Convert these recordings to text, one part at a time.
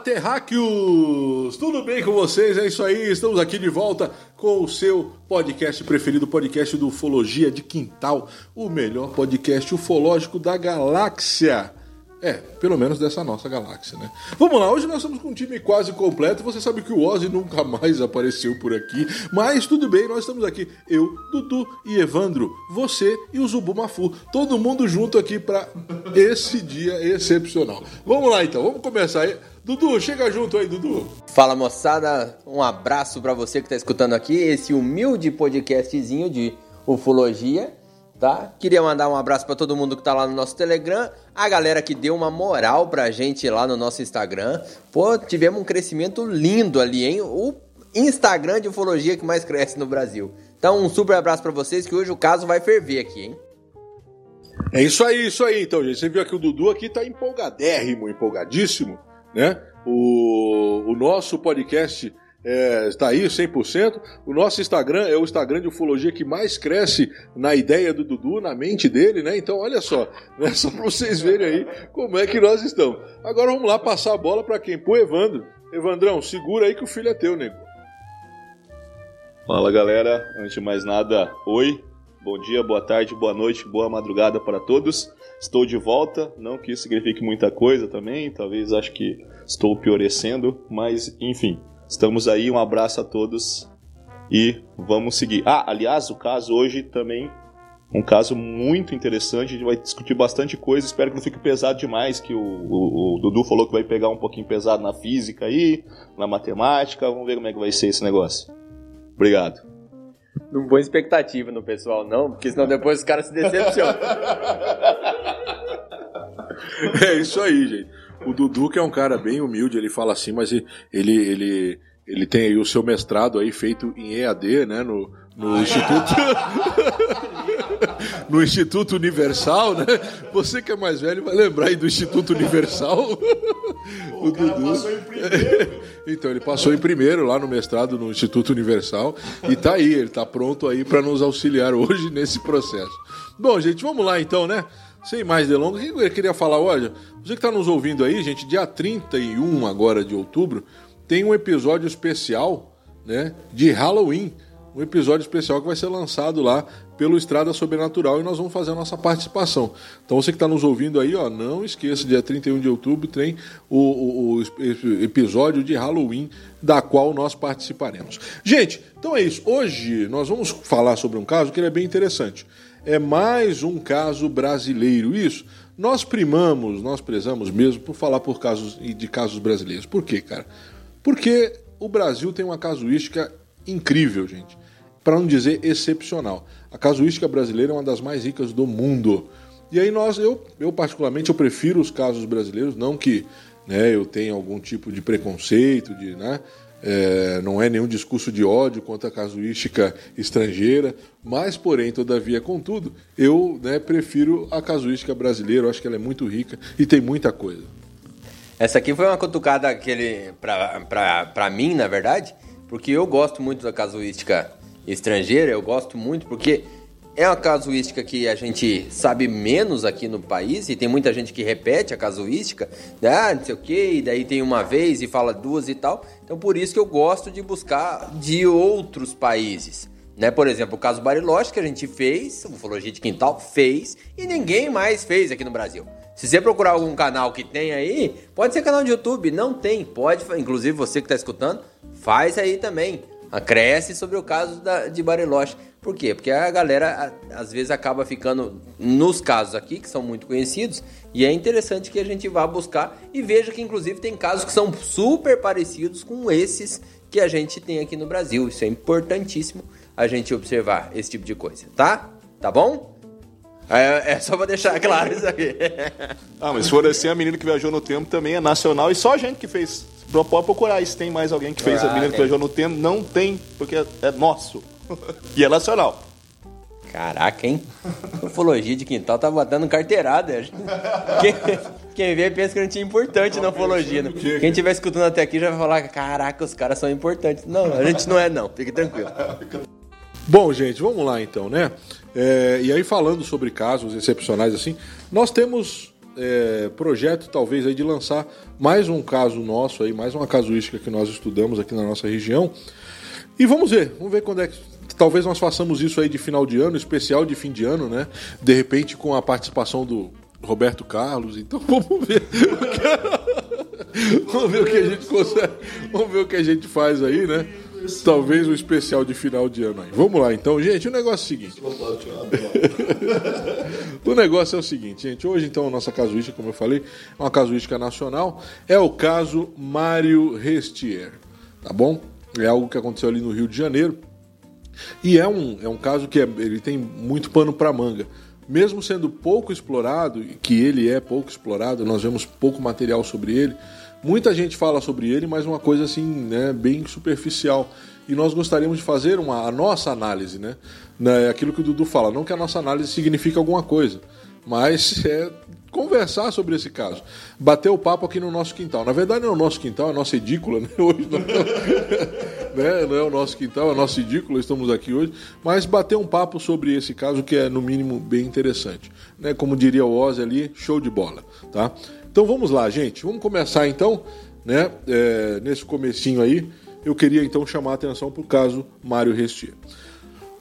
Terráqueos! Tudo bem com vocês? É isso aí, estamos aqui de volta com o seu podcast preferido, podcast do Ufologia de Quintal, o melhor podcast ufológico da galáxia. É, pelo menos dessa nossa galáxia, né? Vamos lá, hoje nós estamos com um time quase completo. Você sabe que o Ozzy nunca mais apareceu por aqui, mas tudo bem, nós estamos aqui. Eu, Dudu e Evandro, você e o Zubumafu. Todo mundo junto aqui para esse dia excepcional. Vamos lá então, vamos começar aí. Dudu, chega junto aí, Dudu. Fala moçada, um abraço para você que está escutando aqui esse humilde podcastzinho de ufologia tá? Queria mandar um abraço para todo mundo que tá lá no nosso Telegram, a galera que deu uma moral pra gente lá no nosso Instagram. Pô, tivemos um crescimento lindo ali, hein? O Instagram de ufologia que mais cresce no Brasil. Então, um super abraço para vocês que hoje o caso vai ferver aqui, hein? É isso aí, isso aí, então, gente. Você viu aqui o Dudu aqui tá empolgadérrimo, empolgadíssimo, né? O, o nosso podcast é, está aí 100%. O nosso Instagram é o Instagram de ufologia que mais cresce na ideia do Dudu, na mente dele, né? Então, olha só, né? só para vocês verem aí como é que nós estamos. Agora vamos lá passar a bola para quem? Pro Evandro. Evandrão, segura aí que o filho é teu, nego. Fala galera, antes de mais nada, oi, bom dia, boa tarde, boa noite, boa madrugada para todos. Estou de volta, não que isso signifique muita coisa também, talvez acho que estou piorecendo, mas enfim, Estamos aí, um abraço a todos e vamos seguir. Ah, aliás, o caso hoje também um caso muito interessante, a gente vai discutir bastante coisa, espero que não fique pesado demais, que o, o, o, Dudu falou que vai pegar um pouquinho pesado na física aí, na matemática, vamos ver como é que vai ser esse negócio. Obrigado. Não põe expectativa no pessoal não, porque senão depois os caras se decepcionam. é isso aí, gente. O Dudu, que é um cara bem humilde, ele fala assim, mas ele, ele, ele tem aí o seu mestrado aí feito em EAD, né? No, no ah, Instituto. no Instituto Universal, né? Você que é mais velho vai lembrar aí do Instituto Universal. o, o Dudu. passou em primeiro. então, ele passou em primeiro lá no mestrado no Instituto Universal e tá aí, ele tá pronto aí para nos auxiliar hoje nesse processo. Bom, gente, vamos lá então, né? Sem mais delongas, eu queria falar? Olha, você que está nos ouvindo aí, gente, dia 31 agora de outubro, tem um episódio especial né, de Halloween. Um episódio especial que vai ser lançado lá pelo Estrada Sobrenatural e nós vamos fazer a nossa participação. Então você que está nos ouvindo aí, ó, não esqueça, dia 31 de outubro tem o, o, o, episódio de Halloween da qual nós participaremos. Gente, então é isso. Hoje nós vamos falar sobre um caso que ele é bem interessante é mais um caso brasileiro. Isso, nós primamos, nós prezamos mesmo por falar por casos de casos brasileiros. Por quê, cara? Porque o Brasil tem uma casuística incrível, gente. Para não dizer excepcional. A casuística brasileira é uma das mais ricas do mundo. E aí nós, eu, eu particularmente, eu prefiro os casos brasileiros, não que né, eu tenha algum tipo de preconceito, de, né, é, não é nenhum discurso de ódio contra a casuística estrangeira, mas, porém, todavia, contudo, eu né, prefiro a casuística brasileira, eu acho que ela é muito rica e tem muita coisa. Essa aqui foi uma cutucada para mim, na verdade, porque eu gosto muito da casuística estrangeira, eu gosto muito porque é uma casuística que a gente sabe menos aqui no país e tem muita gente que repete a casuística, né? ah, não sei o que, e daí tem uma vez e fala duas e tal. Então por isso que eu gosto de buscar de outros países. Né? Por exemplo, o caso Bariloche que a gente fez, Ufologia de Quintal fez e ninguém mais fez aqui no Brasil. Se você procurar algum canal que tem aí, pode ser canal de YouTube, não tem, pode, inclusive você que está escutando, faz aí também. Acresce sobre o caso da, de Bariloche. Por quê? Porque a galera às vezes acaba ficando nos casos aqui, que são muito conhecidos, e é interessante que a gente vá buscar e veja que inclusive tem casos que são super parecidos com esses que a gente tem aqui no Brasil. Isso é importantíssimo a gente observar esse tipo de coisa, tá? Tá bom? É, é só pra deixar claro isso aqui. Ah, mas se for assim, a menina que viajou no tempo também é nacional e só a gente que fez. Pode procurar se tem mais alguém que fez Ah, a menina que tem. viajou no tempo. Não tem, porque é, é nosso. e é nacional. Caraca, hein? Ufologia de quintal tá botando carteirada. Quem, quem vê pensa que não tinha importante na ufologia. Né? Quem estiver escutando até aqui já vai falar: caraca, os caras são importantes. Não, a gente não é, não. Fique tranquilo. Bom, gente, vamos lá então, né? É, e aí, falando sobre casos excepcionais assim, nós temos é, projeto, talvez, aí de lançar mais um caso nosso aí, mais uma casuística que nós estudamos aqui na nossa região. E vamos ver, vamos ver quando é que. Talvez nós façamos isso aí de final de ano, especial de fim de ano, né? De repente com a participação do Roberto Carlos. Então vamos ver. vamos ver o que a gente consegue. Vamos ver o que a gente faz aí, né? Talvez um especial de final de ano aí. Vamos lá então, gente. O negócio é o seguinte. O negócio é o seguinte, gente. Hoje, então, a nossa casuística, como eu falei, é uma casuística nacional. É o caso Mário Restier. Tá bom? É algo que aconteceu ali no Rio de Janeiro. E é um, é um caso que é- ele tem muito pano para manga. Mesmo sendo pouco explorado, que ele é pouco explorado, nós vemos pouco material sobre ele. Muita gente fala sobre ele, mas uma coisa assim, né, bem superficial. E nós gostaríamos de fazer uma, a nossa análise, né? né? Aquilo que o Dudu fala, não que a nossa análise signifique alguma coisa, mas é conversar sobre esse caso. Bater o papo aqui no nosso quintal. Na verdade, não é o nosso quintal, é a nossa edícula, né? Hoje não, né? não é o nosso quintal, é a nossa edícula, estamos aqui hoje. Mas bater um papo sobre esse caso que é, no mínimo, bem interessante. Né? Como diria o Ozzy ali, show de bola, tá? Então vamos lá, gente. Vamos começar então, né? É, nesse comecinho aí, eu queria então chamar a atenção para o caso Mário Restier.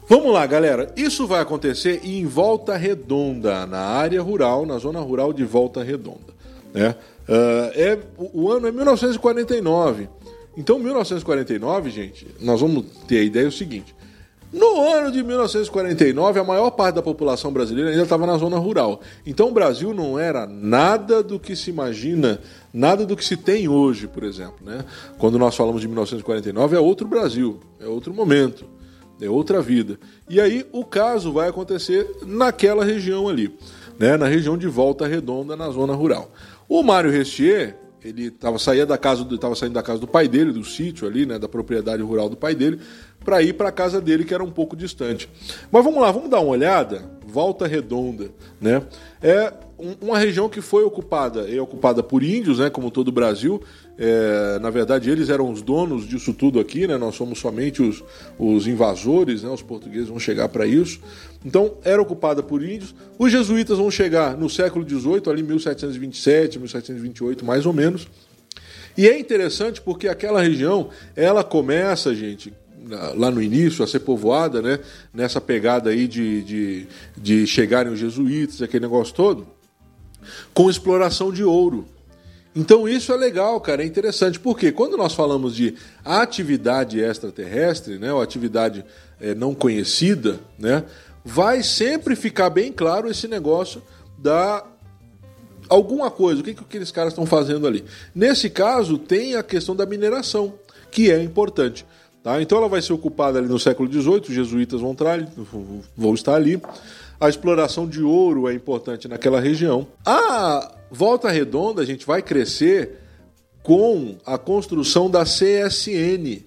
Vamos lá, galera. Isso vai acontecer em Volta Redonda, na área rural, na zona rural de Volta Redonda. Né? Ah, é, o, ano é 1949. Então, 1949, gente, nós vamos ter a ideia o seguinte. No ano de 1949, a maior parte da população brasileira ainda estava na zona rural. Então, o Brasil não era nada do que se imagina, nada do que se tem hoje, por exemplo. Né? Quando nós falamos de 1949, é outro Brasil, é outro momento. É outra vida. E aí o caso vai acontecer naquela região ali, né? na região de Volta Redonda, na zona rural. O Mário Restier, ele tava, saía da casa do, saindo da casa do pai dele, do sítio ali, né? da propriedade rural do pai dele, para ir para a casa dele, que era um pouco distante. Mas vamos lá, vamos dar uma olhada. Volta Redonda, né? É um- uma região que foi ocupada, é ocupada por índios, né? Como todo o Brasil. É, na verdade, eles eram os donos disso tudo aqui, né? Nós somos somente os, os invasores, né? Os portugueses vão chegar para isso. Então, era ocupada por índios. Os jesuítas vão chegar no século XVIII, ali 1727, 1728, mais ou menos. E é interessante porque aquela região, ela começa, gente, lá no início, a ser povoada, né? Nessa pegada aí de, de, de chegarem os jesuítas, aquele negócio todo, com exploração de ouro. Então isso é legal, cara, é interessante, porque quando nós falamos de atividade extraterrestre, né, ou atividade eh, não conhecida, né, vai sempre ficar bem claro esse negócio da alguma coisa, o que, que aqueles caras estão fazendo ali. Nesse caso, tem a questão da mineração, que é importante. Tá? Então ela vai ser ocupada ali no século XVIII, os jesuítas vão, tra- vão estar ali. A exploração de ouro é importante naquela região. A Volta Redonda, a gente vai crescer com a construção da CSN.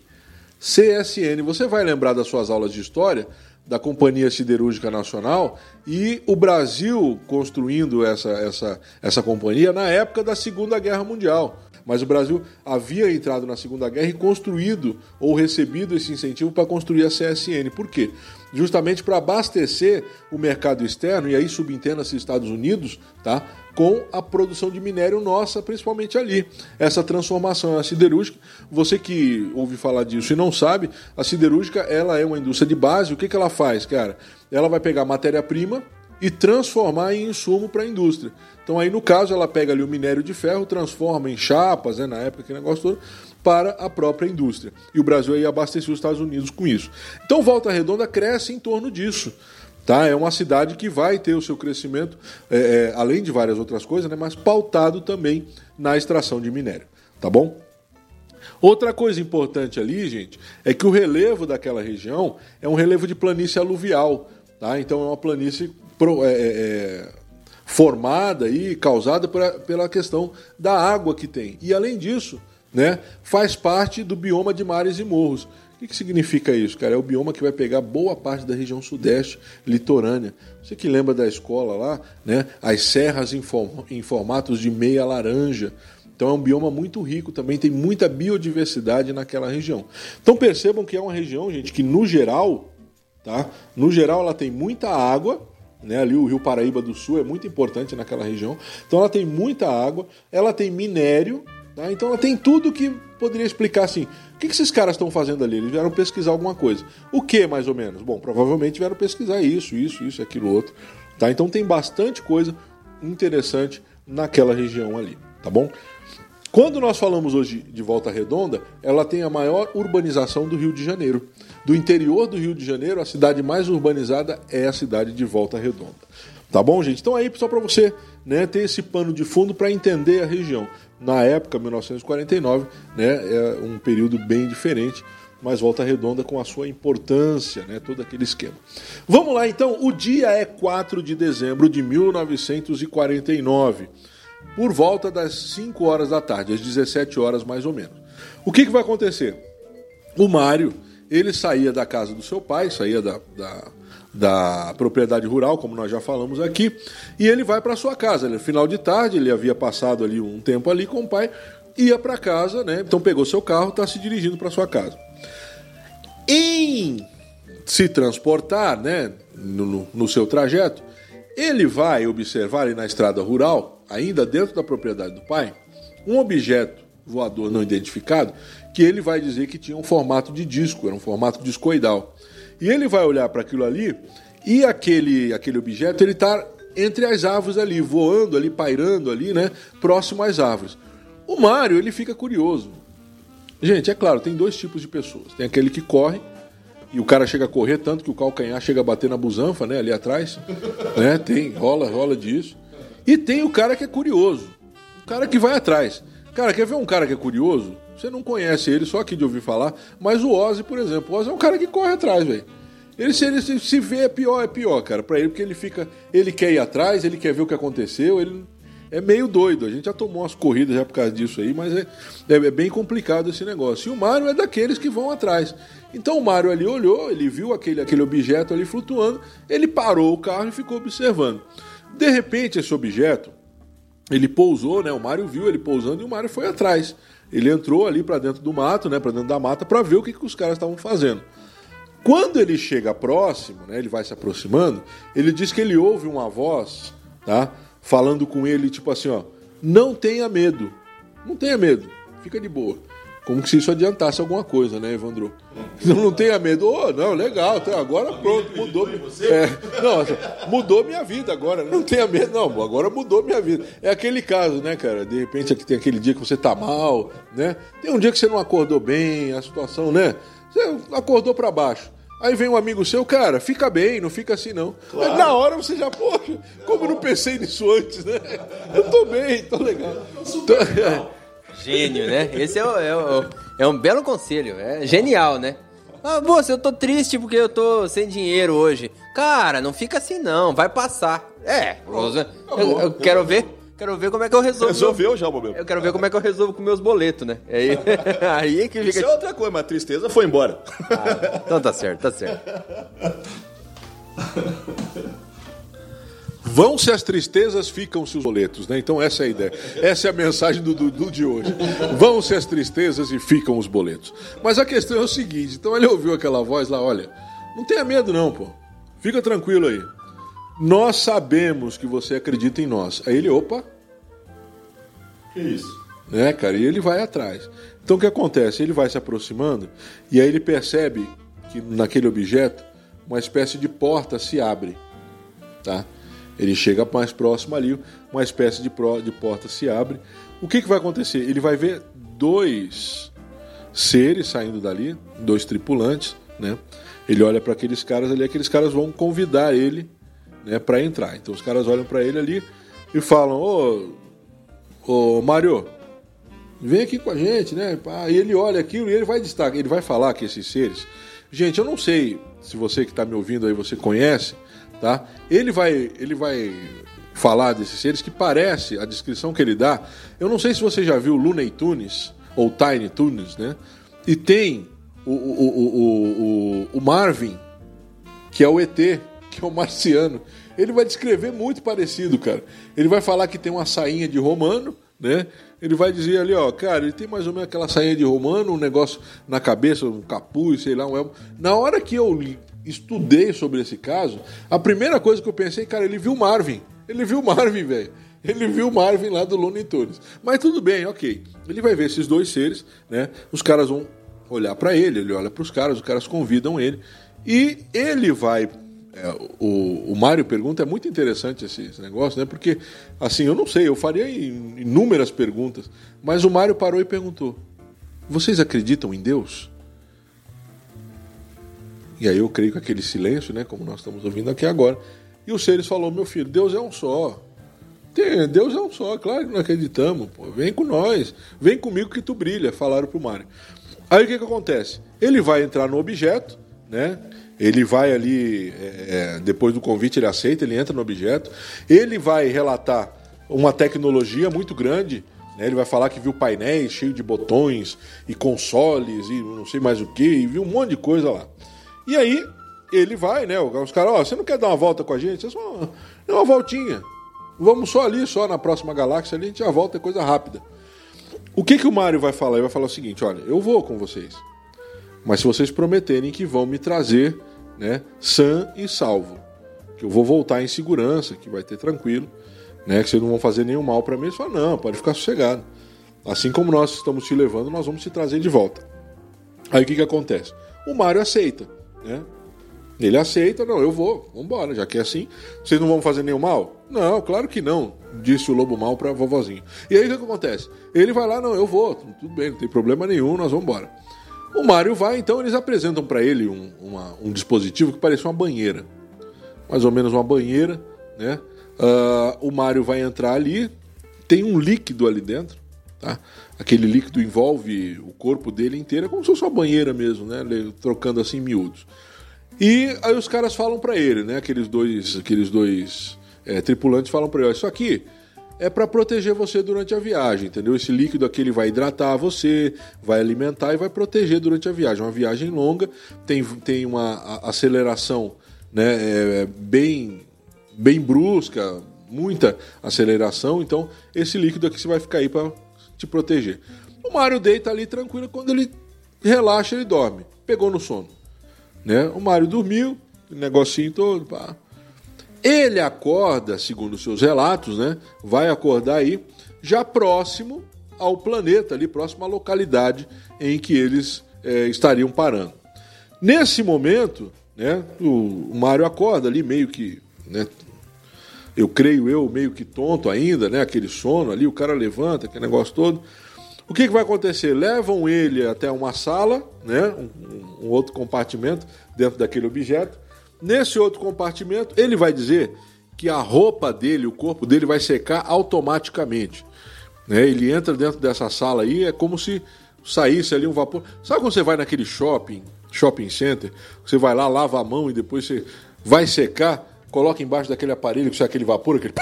CSN, você vai lembrar das suas aulas de história da Companhia Siderúrgica Nacional e o Brasil construindo essa, essa, essa companhia na época da Segunda Guerra Mundial. Mas o Brasil havia entrado na Segunda Guerra e construído ou recebido esse incentivo para construir a CSN. Por quê? Justamente para abastecer o mercado externo, e aí subentenda-se Estados Unidos, tá? com a produção de minério nossa, principalmente ali. Essa transformação, a siderúrgica, você que ouve falar disso e não sabe, a siderúrgica ela é uma indústria de base. O que, que ela faz, cara? Ela vai pegar matéria-prima e transformar em insumo para a indústria. Então aí no caso ela pega ali o minério de ferro, transforma em chapas, né, na época que negócio todo, para a própria indústria. E o Brasil aí abasteceu os Estados Unidos com isso. Então Volta Redonda cresce em torno disso. Tá? É uma cidade que vai ter o seu crescimento, é, é, além de várias outras coisas, né, mas pautado também na extração de minério. Tá bom? Outra coisa importante ali, gente, é que o relevo daquela região é um relevo de planície aluvial. Tá? Então é uma planície pro- é, é, é, formada e causada pela, pela questão da água que tem. E além disso, né, faz parte do bioma de mares e morros. O que, que significa isso, cara? É o bioma que vai pegar boa parte da região sudeste litorânea. Você que lembra da escola lá, né? As serras em, form- em formatos de meia laranja. Então é um bioma muito rico, também tem muita biodiversidade naquela região. Então percebam que é uma região, gente, que no geral, tá? No geral ela tem muita água, né? Ali o Rio Paraíba do Sul é muito importante naquela região. Então ela tem muita água, ela tem minério, tá? Então ela tem tudo que poderia explicar assim. O que, que esses caras estão fazendo ali? Eles vieram pesquisar alguma coisa. O que, mais ou menos? Bom, provavelmente vieram pesquisar isso, isso, isso, aquilo, outro. Tá? Então tem bastante coisa interessante naquela região ali, tá bom? Quando nós falamos hoje de Volta Redonda, ela tem a maior urbanização do Rio de Janeiro. Do interior do Rio de Janeiro, a cidade mais urbanizada é a cidade de Volta Redonda. Tá bom, gente? Então aí só para você né, ter esse pano de fundo para entender a região. Na época, 1949, né, é um período bem diferente, mas Volta Redonda com a sua importância, né, todo aquele esquema. Vamos lá então, o dia é 4 de dezembro de 1949 por volta das 5 horas da tarde, às 17 horas mais ou menos. O que, que vai acontecer? O Mário, ele saía da casa do seu pai, saía da, da, da propriedade rural, como nós já falamos aqui, e ele vai para sua casa. Ele, final de tarde, ele havia passado ali um tempo ali com o pai, ia para casa, né? Então pegou seu carro, está se dirigindo para sua casa. Em se transportar, né, no, no- no seu trajeto, ele vai observar ali na estrada rural, ainda dentro da propriedade do pai, um objeto voador não identificado que ele vai dizer que tinha um formato de disco, era um formato discoidal. E ele vai olhar para aquilo ali e aquele, aquele objeto ele está entre as árvores ali, voando ali, pairando ali, né, próximo às árvores. O Mário ele fica curioso. Gente, é claro, tem dois tipos de pessoas. Tem aquele que corre e o cara chega a correr tanto que o calcanhar chega a bater na busanfa, né, ali atrás, né? Tem, rola, rola disso. E tem o cara que é curioso. O cara que vai atrás. Cara, quer ver um cara que é curioso? Você não conhece ele só aqui de ouvir falar, mas o Ozzy, por exemplo, o Ozzy é um cara que corre atrás, velho. Ele se ele se, vê é pior, é pior, cara, para ele porque ele fica, ele quer ir atrás, ele quer ver o que aconteceu, ele é meio doido. A gente já tomou umas corridas já por causa disso aí, mas é, é, é bem complicado esse negócio. E o Mário é daqueles que vão atrás. Então o Mário ali olhou, ele viu aquele, aquele objeto ali flutuando, ele parou o carro e ficou observando. De repente, esse objeto, ele pousou, né? O Mário viu ele pousando e o Mário foi atrás. Ele entrou ali para dentro do mato, né? Para dentro da mata, para ver o que, que os caras estavam fazendo. Quando ele chega próximo, né, ele vai se aproximando, ele diz que ele ouve uma voz, tá? Falando com ele, tipo assim, ó, não tenha medo. Não tenha medo, fica de boa. Como se isso adiantasse alguma coisa, né, Evandro? Não, não tenha medo. Oh, não, legal, tá, agora pronto, mudou. É, não, mudou minha vida agora. Não tenha medo, não, agora mudou minha vida. É aquele caso, né, cara? De repente tem aquele dia que você tá mal, né? Tem um dia que você não acordou bem, a situação, né? Você acordou para baixo. Aí vem um amigo seu, cara, fica bem, não fica assim não. Aí Na hora você já, poxa, como eu não pensei nisso antes, né? Eu tô bem, tô legal. Tô- Gênio, né? Esse é, o- é o- é um belo conselho, é genial, né? Ah, moça, eu tô triste porque eu tô sem dinheiro hoje. Cara, não fica assim não, vai passar. É, eu, eu quero ver, quero ver como é que eu resolvo. Resolveu já o problema. Eu quero ver como é que eu resolvo com meus boletos, né? Aí, aí que Isso fica. é outra coisa, mas a tristeza foi embora. Então tá certo, tá certo. Vão-se as tristezas, ficam-se os boletos, né? Então essa é a ideia. Essa é a mensagem do Dudu de hoje. Vão-se as tristezas e ficam os boletos. Mas a questão é o seguinte, então ele ouviu aquela voz lá, olha, não tenha medo não, pô. Fica tranquilo aí. Nós sabemos que você acredita em nós. Aí ele, opa, Que isso? né, cara? E ele vai atrás. Então o que acontece? Ele vai se aproximando e aí ele percebe que naquele objeto uma espécie de porta se abre, tá? Ele chega mais próximo ali, uma espécie de, pro- de porta se abre. O que, que vai acontecer? Ele vai ver dois seres saindo dali, dois tripulantes, né? Ele olha para aqueles caras ali, aqueles caras vão convidar ele, né, para entrar. Então os caras olham para ele ali e falam: "Ô, ô Mário, vem aqui com a gente, né? E ele olha aquilo e ele vai destacar, ele vai falar que esses seres. Gente, eu não sei se você que está me ouvindo aí você conhece, tá? Ele vai, ele vai falar desses seres que parece a descrição que ele dá. Eu não sei se você já viu Looney Tunes ou Tiny Tunes, né? E tem o, o, o, o, Marvin, que é o ET, que é o marciano. Ele vai descrever muito parecido, cara. Ele vai falar que tem uma sainha de romano, né? Ele vai dizer ali, ó, cara, ele tem mais ou menos aquela sainha de romano, um negócio na cabeça, um capuz, sei lá, um elmo. Na hora que eu estudei sobre esse caso, a primeira coisa que eu pensei, cara, ele viu Marvin. Ele viu Marvin, velho. Ele viu Marvin lá do Looney Tunes. Mas tudo bem, ok. Ele vai ver esses dois seres, né? Os caras vão olhar para ele, ele olha para os caras, os caras convidam ele e ele vai é, o, o Mário pergunta, é muito interessante esse, esse, negócio, né? Porque, assim, eu não sei, eu faria inúmeras perguntas, mas o Mário parou e perguntou: Vocês acreditam em Deus? E aí eu creio que aquele silêncio, né? Como nós estamos ouvindo aqui agora. E o Seres falou: Meu filho, Deus é um só. Deus é um só, claro que não acreditamos. Pô. Vem com nós, vem comigo que tu brilha, falaram pro Mário. Aí o que, que acontece? Ele vai entrar no objeto, né? Ele vai ali, é, é, depois do convite, ele aceita, ele entra no objeto. Ele vai relatar uma tecnologia muito grande. Né? Ele vai falar que viu painéis cheios de botões e consoles e não sei mais o que, e viu um monte de coisa lá. E aí ele vai, né? Os caras, ó, você não quer dar uma volta com a gente? É só uma, uma voltinha. Vamos só ali, só na próxima galáxia ali, a gente já volta, é coisa rápida. O que, que o Mario vai falar? Ele vai falar o seguinte: olha, eu vou com vocês. Mas se vocês prometerem que vão me trazer né, sã e salvo. Que eu vou voltar em segurança, que vai ter tranquilo, né, que vocês não vão fazer nenhum mal para mim. Ele fala, não, pode ficar sossegado. Assim como nós estamos te levando, nós vamos te trazer de volta. Aí o que, que acontece? O Mário aceita, né? Ele aceita, não, eu vou, vamos embora, já que é assim. Vocês não vão fazer nenhum mal? Não, claro que não, disse o lobo mal para vovozinho. E aí o que acontece? Ele vai lá, não, eu vou, tudo bem, não tem problema nenhum, nós vamos embora. O Mário vai, então eles apresentam para ele um, uma, um, dispositivo que parece uma banheira. Mais ou menos uma banheira, né? Uh, o Mário vai entrar ali, tem um líquido ali dentro, tá? Aquele líquido envolve o corpo dele inteiro, é como se fosse uma banheira mesmo, né? Trocando assim miúdos. E aí os caras falam para ele, né? Aqueles dois, aqueles dois é, tripulantes falam para ele: Isso aqui é para proteger você durante a viagem, entendeu? Esse líquido aqui ele vai hidratar você, vai alimentar e vai proteger durante a viagem. Uma viagem longa, tem, tem uma aceleração né, é, bem, bem brusca, muita aceleração, então esse líquido aqui você vai ficar aí para te proteger. O Mário deita ali tranquilo, quando ele relaxa, ele dorme. Pegou no sono. Né? O Mário dormiu, negocinho todo, pá. Ele acorda, segundo seus relatos, né? Vai acordar aí já próximo ao planeta, ali próximo à localidade em que eles é, estariam parando. Nesse momento, né? O, o Mário acorda ali meio que, né? Eu creio eu meio que tonto ainda, né? Aquele sono ali, o cara levanta, aquele negócio todo. O que, que vai acontecer? Levam ele até uma sala, né? um, um outro compartimento dentro daquele objeto Nesse outro compartimento, ele vai dizer que a roupa dele, o corpo dele vai secar automaticamente. Né? Ele entra dentro dessa sala aí, é como se saísse ali um vapor. Sabe quando você vai naquele shopping, shopping center, você vai lá, lava a mão e depois você vai secar, coloca embaixo daquele aparelho que sai aquele vapor, aquele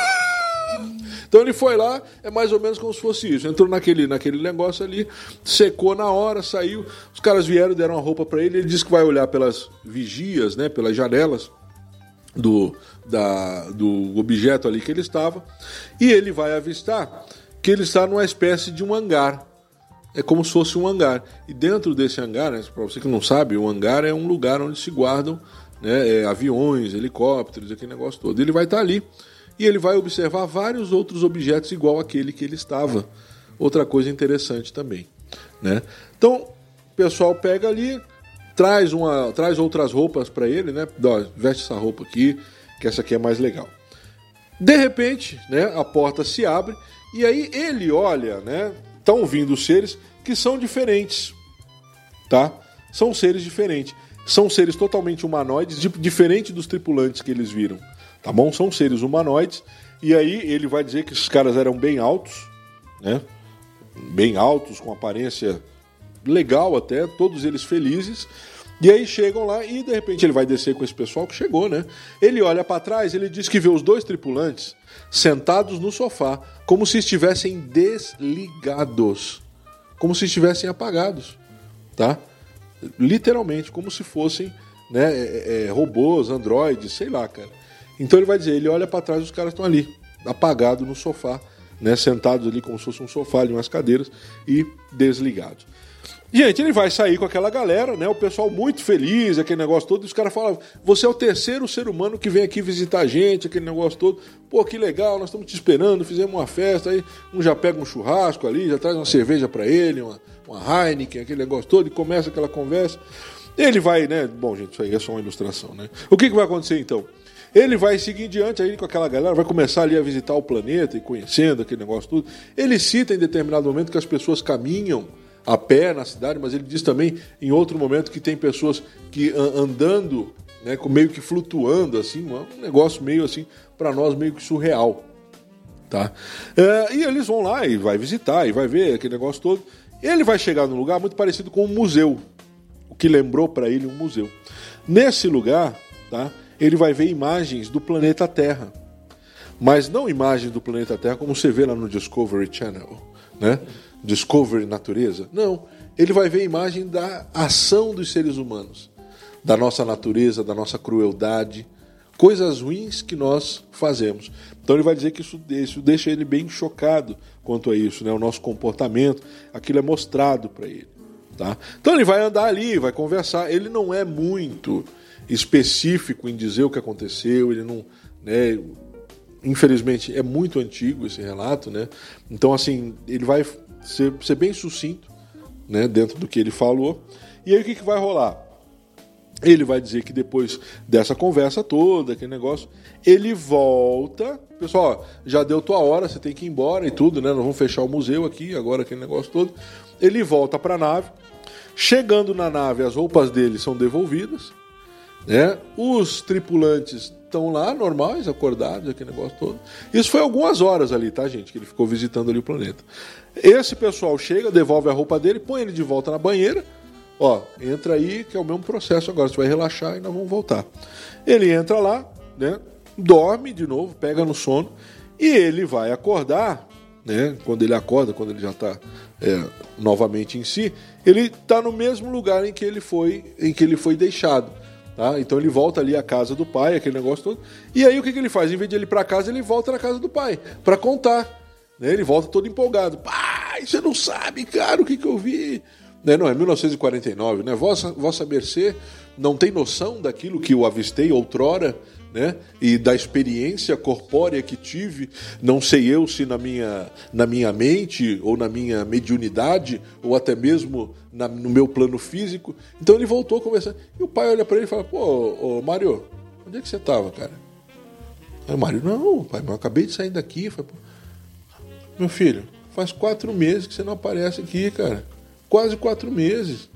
então ele foi lá, é mais ou menos como se fosse isso. Entrou naquele, naquele negócio ali, secou na hora, saiu. Os caras vieram, deram a roupa para ele. Ele disse que vai olhar pelas vigias, né, pelas janelas do, da, do objeto ali que ele estava. E ele vai avistar que ele está numa espécie de um hangar. É como se fosse um hangar. E dentro desse hangar, né, para você que não sabe, o hangar é um lugar onde se guardam né, é, aviões, helicópteros, aquele negócio todo. Ele vai estar ali e ele vai observar vários outros objetos igual aquele que ele estava. Outra coisa interessante também, né? Então, o pessoal pega ali, traz uma, traz outras roupas para ele, né? Veste essa roupa aqui, que essa aqui é mais legal. De repente, né, a porta se abre e aí ele olha, né? Estão vindo seres que são diferentes, tá? São seres diferentes. São seres totalmente humanoides, diferente dos tripulantes que eles viram tá bom? São seres humanoides. E aí ele vai dizer que esses caras eram bem altos, né? Bem altos, com aparência legal até, todos eles felizes. E aí chegam lá e de repente ele vai descer com esse pessoal que chegou, né? Ele olha para trás, ele diz que vê os dois tripulantes sentados no sofá, como se estivessem desligados, como se estivessem apagados, tá? Literalmente, como se fossem né, é, é, robôs, androides, sei lá, cara. Então ele vai dizer, ele olha para trás, os caras estão ali, apagados no sofá, né, sentados ali como se fosse um sofá ali, umas cadeiras e desligados. Gente, ele vai sair com aquela galera, né? O pessoal muito feliz, aquele negócio todo. E os caras falam: você é o terceiro ser humano que vem aqui visitar a gente, aquele negócio todo. Pô, que legal, nós estamos te esperando, fizemos uma festa. Aí um já pega um churrasco ali, já traz uma cerveja para ele, uma, uma Heineken, aquele negócio todo, e começa aquela conversa. Ele vai, né? Bom, gente, isso aí é só uma ilustração, né? O que, que vai acontecer então? Ele vai seguir diante aí com aquela galera, vai começar ali a visitar o planeta e conhecendo aquele negócio tudo. Ele cita em determinado momento que as pessoas caminham a pé na cidade, mas ele diz também em outro momento que tem pessoas que andando, né, meio que flutuando, assim, um negócio meio assim, para nós meio que surreal. Tá? É, e eles vão lá e vai visitar e vai ver aquele negócio todo. Ele vai chegar num lugar muito parecido com um museu, o que lembrou para ele um museu. Nesse lugar, tá, ele vai ver imagens do planeta Terra, mas não imagens do planeta Terra como você vê lá no Discovery Channel, né? Discovery Natureza. Não, ele vai ver imagem da ação dos seres humanos, da nossa natureza, da nossa crueldade, coisas ruins que nós fazemos. Então ele vai dizer que isso, isso deixa ele bem chocado quanto a isso, né? o nosso comportamento, aquilo é mostrado para ele. Tá? Então ele vai andar ali, vai conversar. Ele não é muito específico em dizer o que aconteceu, ele não. Né, infelizmente é muito antigo esse relato, né? Então, assim, ele vai ser, ser bem sucinto né, dentro do que ele falou. E aí o que, que vai rolar? Ele vai dizer que depois dessa conversa toda, aquele negócio, ele volta. Pessoal, já deu tua hora, você tem que ir embora e tudo, né? Nós vamos fechar o museu aqui, agora aquele negócio todo. Ele volta para a nave. Chegando na nave, as roupas dele são devolvidas. Né? Os tripulantes estão lá, normais, acordados, aquele negócio todo. Isso foi algumas horas ali, tá, gente? Que ele ficou visitando ali o planeta. Esse pessoal chega, devolve a roupa dele, põe ele de volta na banheira. Ó, entra aí, que é o mesmo processo agora. Você vai relaxar e nós vamos voltar. Ele entra lá, né? Dorme de novo, pega no sono. E ele vai acordar, né? Quando ele acorda, quando ele já está é, novamente em si, ele está no mesmo lugar em que ele foi, em que ele foi deixado. Tá? Então ele volta ali à casa do pai, aquele negócio todo. E aí o que, que ele faz? Em vez de ele ir para casa, ele volta na casa do pai para contar. Né? Ele volta todo empolgado. Pai, você não sabe, cara, o que, que eu vi? Né? Não, é 1949, né? Vossa, vossa mercê não tem noção daquilo que eu avistei outrora né? E da experiência corpórea que tive, não sei eu se na minha, na minha mente ou na minha mediunidade ou até mesmo na, no meu plano físico. Então ele voltou a conversar. E o pai olha para ele e fala: Pô, ô, Mário, onde é que você estava, cara? Aí o Mário: Não, pai, eu acabei de sair daqui. Falei, Meu filho, faz quatro meses que você não aparece aqui, cara. Quase quatro meses.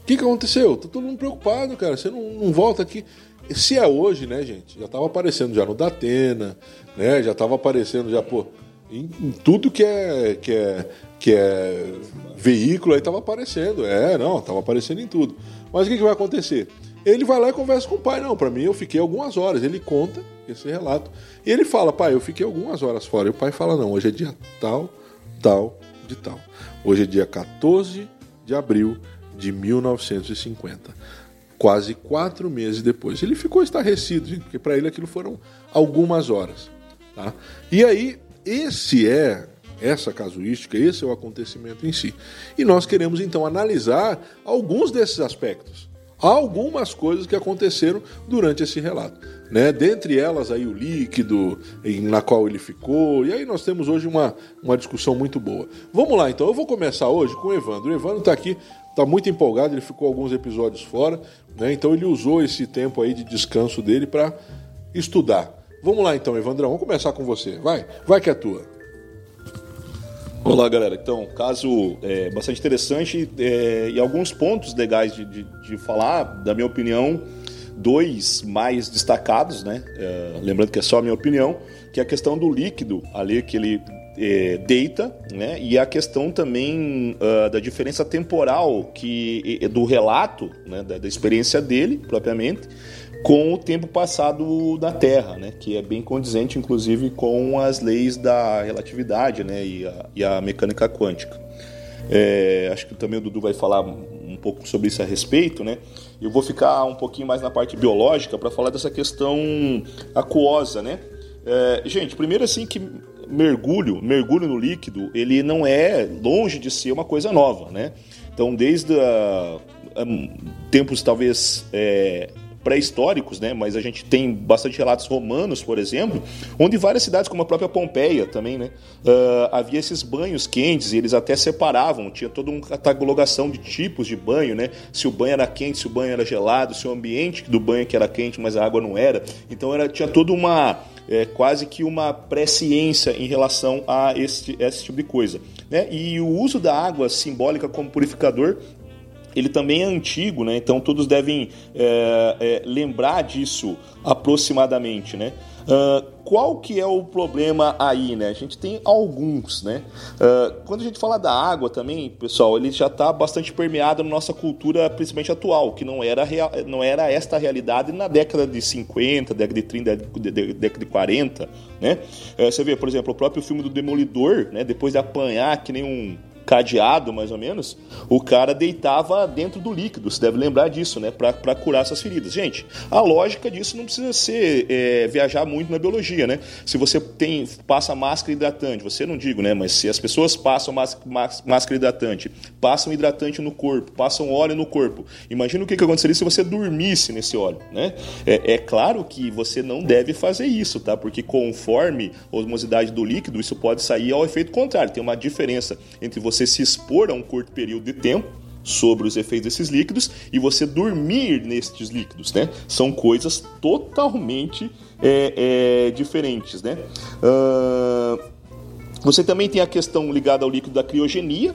O que, que aconteceu? Tá todo mundo preocupado, cara. Você não, não volta aqui. Se é hoje, né, gente? Já estava aparecendo já no Datena, né? Já estava aparecendo já, pô, em, em, tudo que é, que é, que é veículo aí estava aparecendo. É, não, estava aparecendo em tudo. Mas o que, que vai acontecer? Ele vai lá e conversa com o pai. Não, para mim eu fiquei algumas horas. Ele conta esse relato. E ele fala, pai, eu fiquei algumas horas fora. E o pai fala, não, hoje é dia tal, tal, de tal. Hoje é dia 14 de abril de 1950 quase quatro meses depois. Ele ficou estarrecido, gente, porque para ele aquilo foram algumas horas. Tá? E aí, esse é essa casuística, esse é o acontecimento em si. E nós queremos então analisar alguns desses aspectos. algumas coisas que aconteceram durante esse relato. Né? Dentre elas aí o líquido na qual ele ficou. E aí nós temos hoje uma, uma discussão muito boa. Vamos lá então, eu vou começar hoje com o Evandro. O Evandro está aqui está muito empolgado, ele ficou alguns episódios fora, né? então ele usou esse tempo aí de descanso dele para estudar. Vamos lá então, Evandrão, vamos começar com você. Vai, vai que é tua. Olá, galera. Então, caso é, bastante interessante é, e alguns pontos legais de, de, de, falar, da minha opinião, dois mais destacados, né? É, lembrando que é só a minha opinião, que é a questão do líquido ali que ele é, deita, né? E a questão também uh, da diferença temporal que do relato, né? Da, da, experiência dele propriamente, com o tempo passado da Terra, né? Que é bem condizente, inclusive, com as leis da relatividade, né? E a, e a mecânica quântica. É, acho que também o Dudu vai falar um pouco sobre isso a respeito, né? Eu vou ficar um pouquinho mais na parte biológica para falar dessa questão aquosa, né? É, gente, primeiro assim que mergulho, mergulho no líquido, ele não é longe de ser uma coisa nova, né? Então, desde a, a, tempos talvez é, pré-históricos, né? Mas a gente tem bastante relatos romanos, por exemplo, onde várias cidades, como a própria Pompeia também, né? Uh, havia esses banhos quentes e eles até separavam, tinha toda uma catalogação de tipos de banho, né? Se o banho era quente, se o banho era gelado, se o ambiente do banho que era quente, mas a água não era. Então era, tinha toda uma é, quase que uma presciência em relação a esse, esse tipo de coisa. Né? E o uso da água simbólica como purificador ele também é antigo, né? então todos devem é, é, lembrar disso aproximadamente. Né? Uh, qual que é o problema aí, né? A gente tem alguns, né? Uh, quando a gente fala da água também, pessoal, ele já está bastante permeado na nossa cultura, principalmente atual, que não era, real, não era esta realidade na década de 50, década de 30, década de 40, né? Uh, você vê, por exemplo, o próprio filme do Demolidor, né? Depois de apanhar que nem um cadeado, mais ou menos, o cara deitava dentro do líquido. Você deve lembrar disso, né? Para curar essas feridas. Gente, a lógica disso não precisa ser é, viajar muito na biologia, né? Se você tem passa máscara hidratante, você não digo, né? Mas se as pessoas passam máscara hidratante, passam hidratante no corpo, passam óleo no corpo, imagina o que, que aconteceria se você dormisse nesse óleo, né? É, é claro que você não deve fazer isso, tá? Porque conforme a osmosidade do líquido, isso pode sair ao efeito contrário. Tem uma diferença entre você você se expor a um curto período de tempo sobre os efeitos desses líquidos e você dormir nestes líquidos, né? São coisas totalmente é, é, diferentes, né? Uh, você também tem a questão ligada ao líquido da criogenia,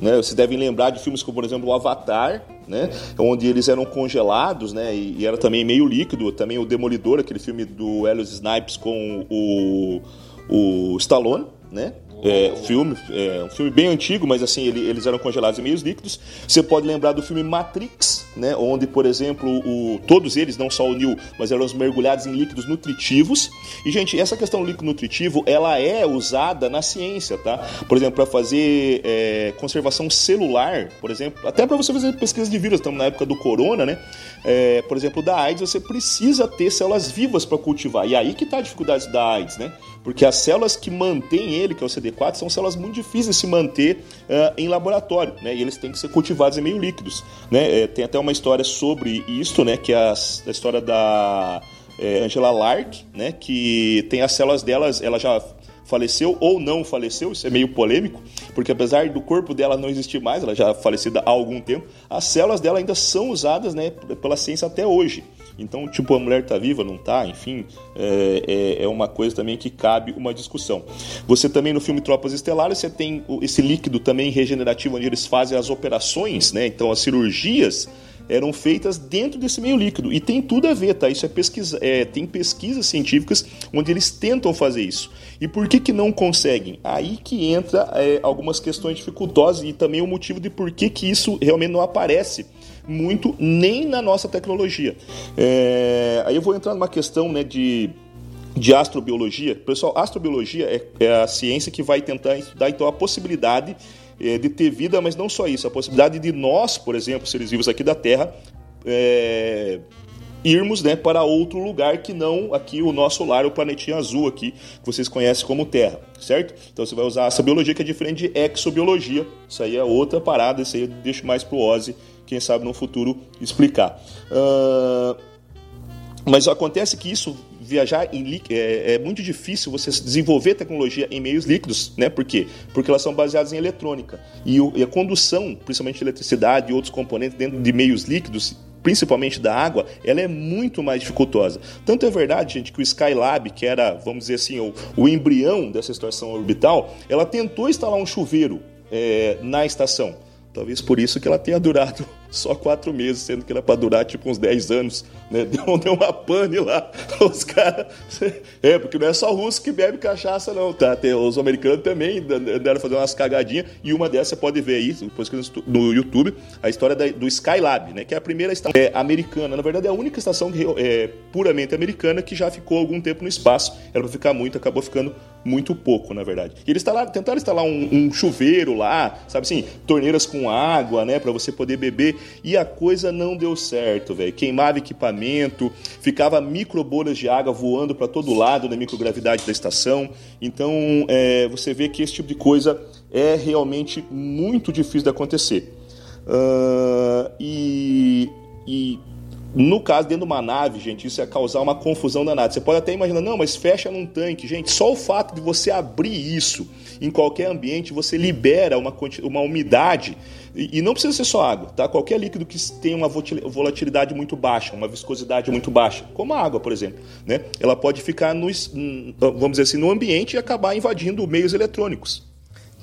né? Vocês devem lembrar de filmes como, por exemplo, o Avatar, né? onde eles eram congelados né? e, e era também meio líquido. Também o Demolidor, aquele filme do Helios Snipes com o, o Stallone. Né? É, filme, é, um filme bem antigo, mas assim, ele, eles eram congelados em meios líquidos. Você pode lembrar do filme Matrix, né, onde, por exemplo, o, todos eles, não só o Neo, mas eram mergulhados em líquidos nutritivos. E, gente, essa questão do líquido nutritivo, ela é usada na ciência, tá? Por exemplo, para fazer é, conservação celular, por exemplo, até para você fazer pesquisa de vírus, estamos na época do corona, né? É, por exemplo, da AIDS, você precisa ter células vivas para cultivar. E aí que está a dificuldade da AIDS, né? Porque as células que mantêm ele, que é o CD4, são células muito difíceis de se manter uh, em laboratório, né? E eles têm que ser cultivados em meio líquidos, né? É, tem até uma história sobre isso, né? Que é a, a história da é, Angela Lark, né? Que tem as células delas, ela já faleceu ou não faleceu, isso é meio polêmico, porque apesar do corpo dela não existir mais, ela já é falecida há algum tempo, as células dela ainda são usadas né, pela ciência até hoje. Então, tipo, a mulher está viva, não está, enfim, é, é, é, uma coisa também que cabe uma discussão. Você também no filme Tropas Estelares, você tem esse líquido também regenerativo, onde eles fazem as operações, né? Então, as cirurgias eram feitas dentro desse meio líquido. E tem tudo a ver, tá? Isso é pesquisa, é, tem pesquisas científicas onde eles tentam fazer isso. E por que, que não conseguem? Aí que entra é, algumas questões dificultosas e também o motivo de por que, que isso realmente não aparece muito nem na nossa tecnologia. É, aí eu vou entrar numa questão né, de de astrobiologia. Pessoal, astrobiologia é, é, a ciência que vai tentar estudar então a possibilidade é, de ter vida, mas não só isso, a possibilidade de nós, por exemplo, seres vivos aqui da Terra, é, irmos né, para outro lugar que não aqui o nosso lar, o planetinha azul aqui, que vocês conhecem como Terra, certo? Então você vai usar essa biologia que é diferente de exobiologia. Isso aí é outra parada, isso aí eu deixo mais pro Ozzy, quem sabe no futuro explicar. Uh, mas acontece que isso viajar em é, é, muito difícil você desenvolver tecnologia em meios líquidos, né? Por quê? Porque elas são baseadas em eletrônica. E, o, e a condução, principalmente de eletricidade e outros componentes dentro de meios líquidos, principalmente da água, ela é muito mais dificultosa. Tanto é verdade, gente, que o Skylab, que era, vamos dizer assim, o, o embrião dessa estação orbital, ela tentou instalar um chuveiro é, na estação. Talvez por isso que ela tenha durado só quatro meses, sendo que era para durar tipo uns 10 anos. Né? Deu, deu uma pane lá. Os caras. É, porque não é só russo que bebe cachaça, não, tá? Tem, os americanos também deram fazer umas cagadinhas. E uma dessas você pode ver aí, depois no YouTube, a história da, do Skylab, né? Que é a primeira estação é, americana. Na verdade, é a única estação que, é, puramente americana que já ficou algum tempo no espaço. Era para ficar muito, acabou ficando muito pouco, na verdade. E eles instalaram, tentaram instalar um, um, chuveiro lá, sabe assim, torneiras com água, né, para você poder beber, e a coisa não deu certo, velho. Queimava equipamento, ficava micro bolhas de água voando para todo lado na microgravidade da estação. Então, é, você vê que esse tipo de coisa é realmente muito difícil de acontecer. Uh, e, e no caso, dentro de uma nave, gente, isso ia causar uma confusão danada. Você pode até imaginar, não, mas fecha num tanque. Gente, só o fato de você abrir isso em qualquer ambiente, você libera uma, uma umidade. E, e não precisa ser só água, tá? Qualquer líquido que tenha uma volatilidade muito baixa, uma viscosidade muito baixa, como a água, por exemplo, né? Ela pode ficar, no, vamos dizer assim, no ambiente e acabar invadindo meios eletrônicos.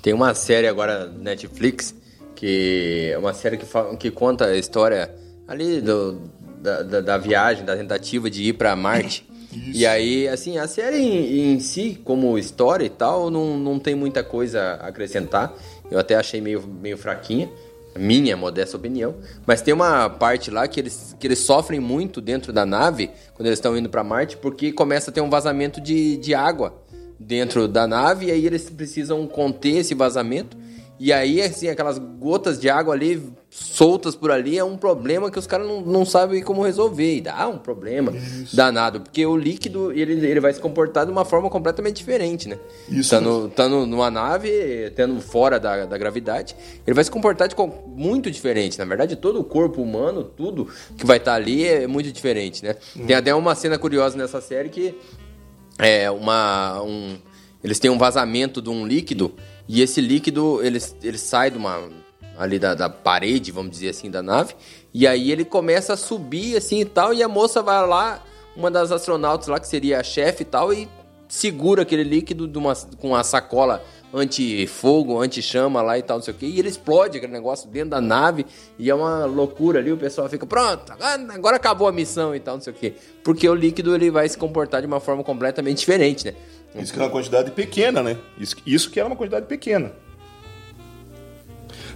Tem uma série agora Netflix, que é uma série que, que conta a história ali do da, da, da viagem, da tentativa de ir para Marte. Isso. E aí, assim, a série em, em, si, como história e tal, não, não tem muita coisa a acrescentar. Eu até achei meio, meio fraquinha, minha modesta opinião. Mas tem uma parte lá que eles, que eles sofrem muito dentro da nave, quando eles estão indo para Marte, porque começa a ter um vazamento de, de água dentro da nave, e aí eles precisam conter esse vazamento. E aí, assim, aquelas gotas de água ali soltas por ali é um problema que os caras não, não sabem como resolver. E dá um problema Isso. danado, porque o líquido ele, ele vai se comportar de uma forma completamente diferente, né? Isso. Estando, estando numa nave, tendo fora da, da gravidade, ele vai se comportar de muito diferente. Na verdade, todo o corpo humano, tudo que vai estar ali é muito diferente, né? Hum. Tem até uma cena curiosa nessa série que é uma. Um, eles têm um vazamento de um líquido e esse líquido, ele, ele sai de uma, ali da, da parede, vamos dizer assim, da nave. E aí ele começa a subir assim e tal. E a moça vai lá, uma das astronautas lá, que seria a chefe e tal, e segura aquele líquido uma, com a sacola anti-fogo, anti-chama lá e tal, não sei o que. E ele explode aquele negócio dentro da nave. E é uma loucura ali. O pessoal fica, pronto, agora acabou a missão e tal, não sei o que. Porque o líquido ele vai se comportar de uma forma completamente diferente, né? Isso que é uma quantidade pequena, né? Isso, isso que era uma quantidade pequena.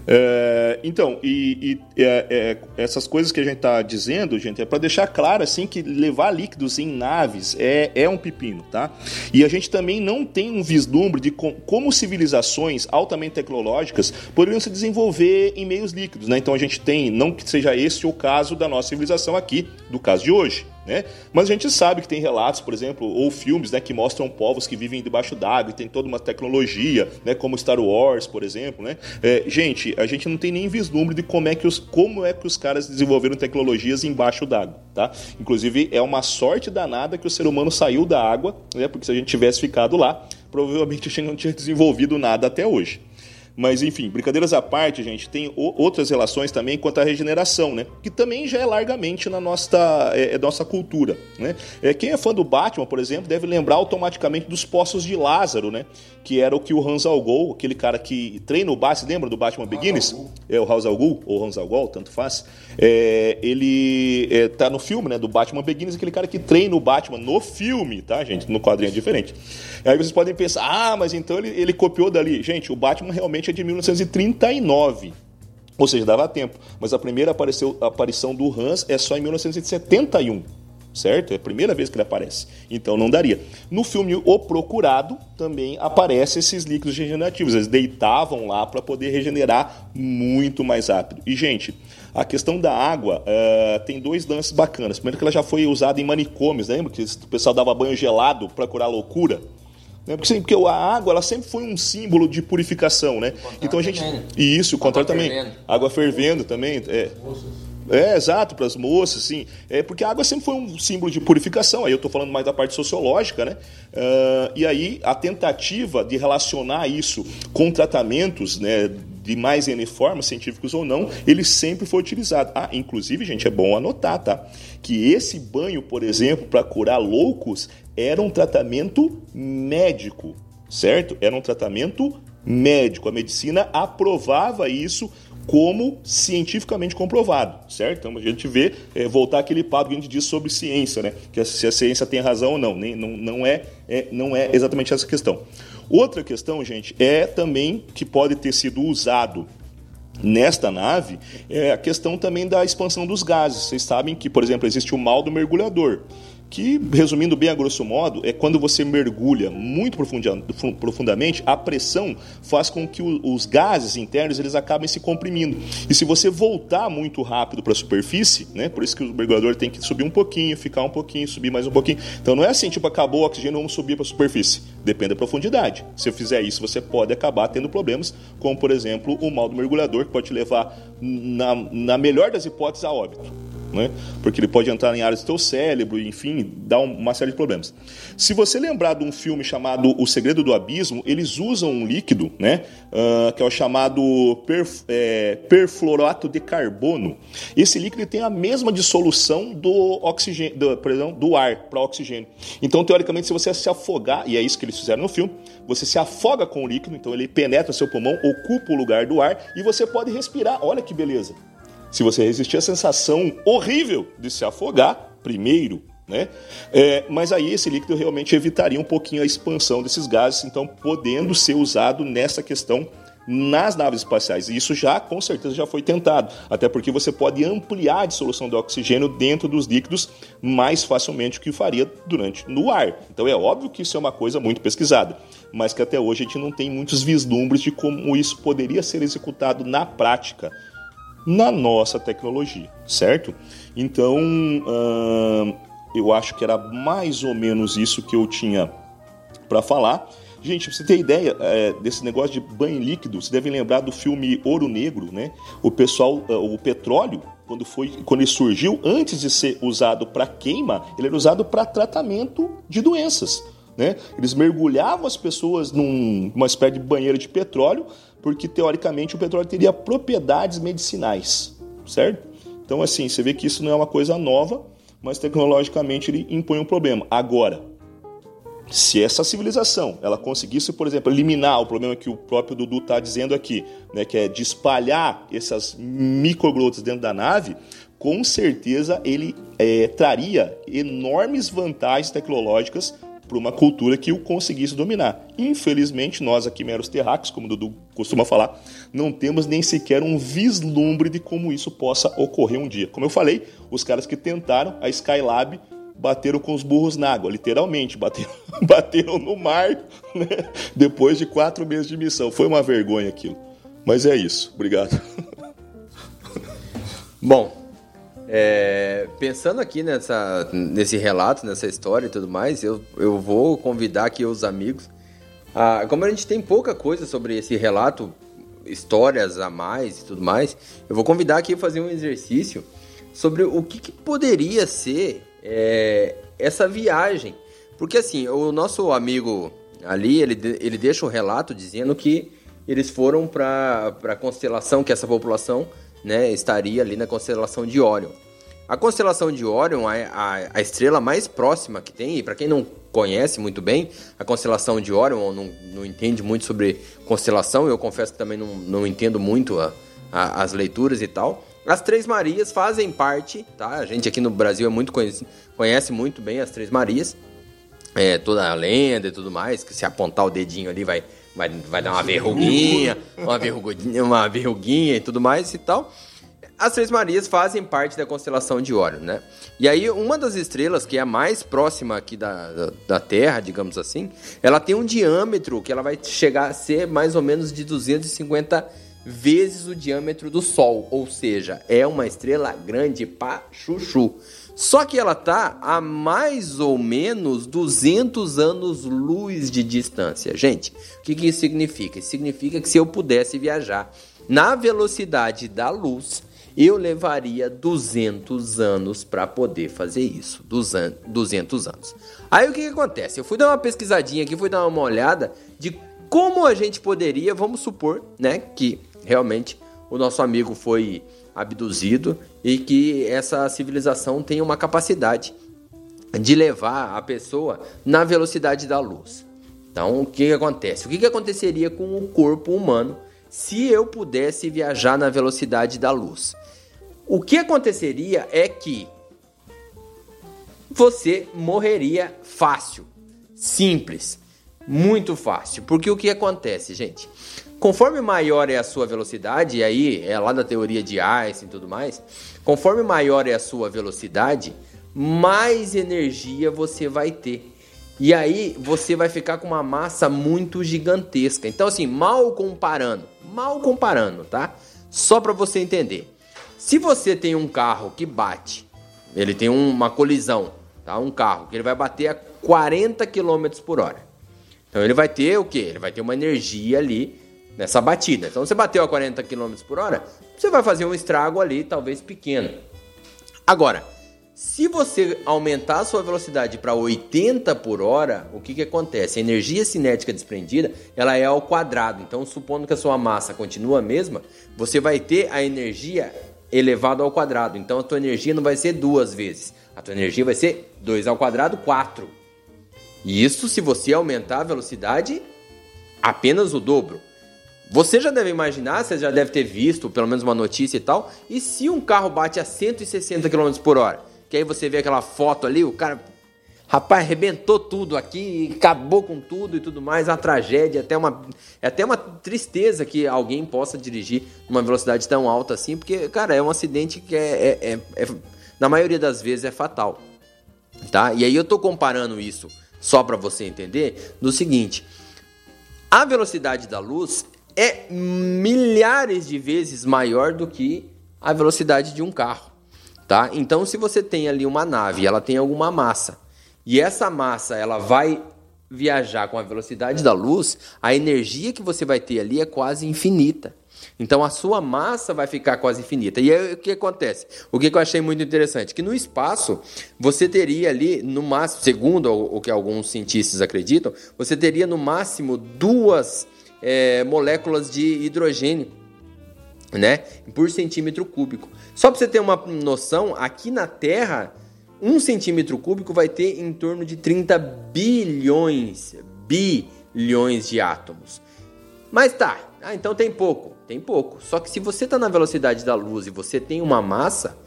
É, então, e, e é, é, essas coisas que a gente está dizendo, gente, é para deixar claro assim que levar líquidos em naves é, é um pepino, tá? E a gente também não tem um vislumbre de com, como civilizações altamente tecnológicas poderiam se desenvolver em meios líquidos, né? Então a gente tem, não que seja esse o caso da nossa civilização aqui, do caso de hoje. Né? Mas a gente sabe que tem relatos, por exemplo, ou filmes né, que mostram povos que vivem debaixo d'água e tem toda uma tecnologia, né, como Star Wars, por exemplo. Né? É, gente, a gente não tem nem vislumbre de como é que os, como é que os caras desenvolveram tecnologias embaixo d'água. Tá? Inclusive, é uma sorte danada que o ser humano saiu da água, né, porque se a gente tivesse ficado lá, provavelmente a gente não tinha desenvolvido nada até hoje. Mas, enfim, brincadeiras à parte, gente, tem outras relações também quanto à regeneração, né? Que também já é largamente na nossa, é, é nossa cultura, né? É, quem é fã do Batman, por exemplo, deve lembrar automaticamente dos Poços de Lázaro, né? Que era o que o Hans Algol, aquele cara que treina o Batman, lembra do Batman Begins? É o Hans Algol, ou Hans Algol, tanto faz. É, ele é, tá no filme, né? Do Batman Begins, aquele cara que treina o Batman no filme, tá, gente? No quadrinho é diferente. Aí vocês podem pensar, ah, mas então ele, ele copiou dali. Gente, o Batman realmente é de 1939. Ou seja, dava tempo. Mas a primeira apareceu, a aparição do Hans é só em 1971 certo? É a primeira vez que ele aparece. Então não daria. No filme O Procurado também aparecem esses líquidos regenerativos. Eles deitavam lá para poder regenerar muito mais rápido. E, gente, a questão da água uh, tem dois lances bacanas. Primeiro que ela já foi usada em manicômios, lembra que o pessoal dava banho gelado para curar loucura? Né? Porque, porque a água ela sempre foi um símbolo de purificação, né? Então a gente. E isso, o contrário também. Fervendo. Água fervendo também. É. É, exato, para as moças, sim. É porque a água sempre foi um símbolo de purificação. Aí eu estou falando mais da parte sociológica, né? Uh, e aí a tentativa de relacionar isso com tratamentos, né? De mais N formas, científicos ou não, ele sempre foi utilizado. Ah, inclusive, gente, é bom anotar, tá? Que esse banho, por exemplo, para curar loucos, era um tratamento médico, certo? Era um tratamento médico. A medicina aprovava isso como cientificamente comprovado, certo? Então a gente vê, é, voltar aquele papo que a gente diz sobre ciência, né? Que se a ciência tem razão ou não, nem, não, não, é, é, não é exatamente essa questão. Outra questão, gente, é também que pode ter sido usado nesta nave é a questão também da expansão dos gases. Vocês sabem que, por exemplo, existe o mal do mergulhador que, resumindo bem a grosso modo, é quando você mergulha muito profundamente, a pressão faz com que os gases internos eles acabem se comprimindo. E se você voltar muito rápido para a superfície, né, por isso que o mergulhador tem que subir um pouquinho, ficar um pouquinho, subir mais um pouquinho. Então não é assim, tipo, acabou o oxigênio, vamos subir para a superfície. Depende da profundidade. Se eu fizer isso, você pode acabar tendo problemas, como, por exemplo, o mal do mergulhador, que pode te levar, na, na melhor das hipóteses, a óbito né? porque ele pode entrar em áreas do teu cérebro, enfim, dar uma série de problemas. Se você lembrar de um filme chamado O Segredo do Abismo, eles usam um líquido, né, uh, que é o chamado perf, é, perfluorato de carbono. Esse líquido tem a mesma dissolução do oxigênio, do, perdão, do ar para oxigênio. Então, teoricamente, se você se afogar, e é isso que eles fizeram no filme, você se afoga com o líquido, então ele penetra seu pulmão, ocupa o lugar do ar e você pode respirar. Olha que beleza se você resistir à sensação horrível de se afogar, primeiro, né? É, mas aí esse líquido realmente evitaria um pouquinho a expansão desses gases, então podendo ser usado nessa questão nas naves espaciais. E isso já, com certeza, já foi tentado. Até porque você pode ampliar a dissolução do oxigênio dentro dos líquidos mais facilmente do que faria durante no ar. Então é óbvio que isso é uma coisa muito pesquisada, mas que até hoje a gente não tem muitos vislumbres de como isso poderia ser executado na prática na nossa tecnologia, certo? Então, eu acho que era mais ou menos isso que eu tinha para falar. Gente, pra você ter ideia é, desse negócio de banho líquido, você deve lembrar do filme Ouro Negro, né? O pessoal, é, o petróleo, quando foi, quando ele surgiu, antes de ser usado para queima, ele era usado para tratamento de doenças. Né? Eles mergulhavam as pessoas numa espécie de banheiro de petróleo porque teoricamente o petróleo teria propriedades medicinais, certo? Então, assim, você vê que isso não é uma coisa nova, mas tecnologicamente ele impõe um problema. Agora, se essa civilização ela conseguisse, por exemplo, eliminar o problema que o próprio Dudu está dizendo aqui, né, que é de espalhar essas microglotas dentro da nave, com certeza ele é, traria enormes vantagens tecnológicas para uma cultura que o conseguisse dominar. Infelizmente, nós aqui, meros terráqueos, como o Dudu costuma falar, não temos nem sequer um vislumbre de como isso possa ocorrer um dia. Como eu falei, os caras que tentaram, a Skylab, bateram com os burros na água, literalmente, bateram, bateram no mar né? depois de quatro meses de missão. Foi uma vergonha aquilo. Mas é isso. Obrigado. Bom, é, pensando aqui nessa, nesse relato, nessa história e tudo mais, eu, eu vou convidar aqui os amigos. Ah, como a gente tem pouca coisa sobre esse relato, histórias a mais e tudo mais, eu vou convidar aqui a fazer um exercício sobre o que, que poderia ser é, essa viagem. Porque assim, o nosso amigo ali, ele, ele deixa o um relato dizendo que eles foram para a constelação, que essa população né, estaria ali na constelação de Órion. A constelação de Órion, a, a, a, estrela mais próxima que tem, e para quem não conhece muito bem a constelação de Órion, não, não entende muito sobre constelação, eu confesso que também não, não entendo muito a, as leituras e tal. As Três Marias fazem parte, tá? A gente aqui no Brasil é muito conhece, conhece muito bem as Três Marias, é, toda a lenda e tudo mais, que se apontar o dedinho ali vai, vai, vai dar uma verruguinha, uma verruguinha, uma verruguinha e tudo mais e tal. As Três Marias fazem parte da constelação de Órion, né? E aí, uma das estrelas, que é a mais próxima aqui da, da, da, Terra, digamos assim, ela tem um diâmetro que ela vai chegar a ser mais ou menos de 250 vezes o diâmetro do Sol. Ou seja, é uma estrela grande pra chuchu. Só que ela tá a mais ou menos 200 anos-luz de distância. Gente, o que, que isso significa? Isso significa que se eu pudesse viajar na velocidade da luz, eu levaria 200 anos para poder fazer isso. 200 anos. Aí o que, que acontece? Eu fui dar uma pesquisadinha aqui, fui dar uma olhada de como a gente poderia, vamos supor, né, que realmente o nosso amigo foi abduzido e que essa civilização tem uma capacidade de levar a pessoa na velocidade da luz. Então, o que, que acontece? O que, que aconteceria com o corpo humano se eu pudesse viajar na velocidade da luz. O que aconteceria é que você morreria fácil, simples, muito fácil. Porque o que acontece, gente? Conforme maior é a sua velocidade, e aí é lá da teoria de Einstein e tudo mais, conforme maior é a sua velocidade, mais energia você vai ter. E aí você vai ficar com uma massa muito gigantesca. Então assim, mal comparando, mal comparando, tá? Só para você entender. Se você tem um carro que bate, ele tem uma colisão, tá? Um carro que ele vai bater a 40 km por hora. Então ele vai ter o quê? Ele vai ter uma energia ali nessa batida. Então você bateu a 40 km por hora, você vai fazer um estrago ali, talvez pequeno. Agora, se você aumentar a sua velocidade para 80 por hora, o que, que acontece? A energia cinética desprendida ela é ao quadrado. Então, supondo que a sua massa continua a mesma, você vai ter a energia elevado ao quadrado. Então a tua energia não vai ser duas vezes. A tua energia vai ser 2 ao quadrado, 4. Isso se você aumentar a velocidade apenas o dobro. Você já deve imaginar, você já deve ter visto pelo menos uma notícia e tal. E se um carro bate a 160 km por hora? Que aí você vê aquela foto ali, o cara Rapaz, arrebentou tudo aqui, acabou com tudo e tudo mais, uma tragédia, até uma, é até uma tristeza que alguém possa dirigir numa velocidade tão alta assim, porque, cara, é um acidente que é, é, é, é na maioria das vezes é fatal, tá? E aí eu tô comparando isso, só para você entender, no seguinte, a velocidade da luz é milhares de vezes maior do que a velocidade de um carro, tá? Então, se você tem ali uma nave, ela tem alguma massa, e essa massa ela vai viajar com a velocidade da luz, a energia que você vai ter ali é quase infinita. Então a sua massa vai ficar quase infinita. E aí o que acontece? O que eu achei muito interessante? Que no espaço você teria ali, no máximo, segundo o que alguns cientistas acreditam, você teria no máximo duas é, moléculas de hidrogênio. Né? Por centímetro cúbico. Só para você ter uma noção, aqui na Terra um centímetro cúbico vai ter em torno de 30 bilhões, bilhões de átomos. Mas tá, ah, então tem pouco, tem pouco. Só que se você está na velocidade da luz e você tem uma massa,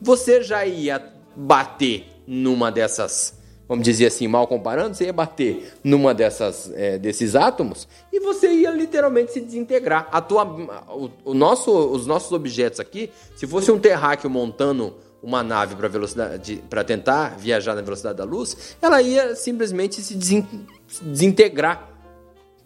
você já ia bater numa dessas, vamos dizer assim, mal comparando, você ia bater numa dessas é, desses átomos e você ia literalmente se desintegrar. A tua, o, o nosso, os nossos objetos aqui, se fosse um terráqueo montando uma nave para velocidade para tentar viajar na velocidade da luz, ela ia simplesmente se desintegrar.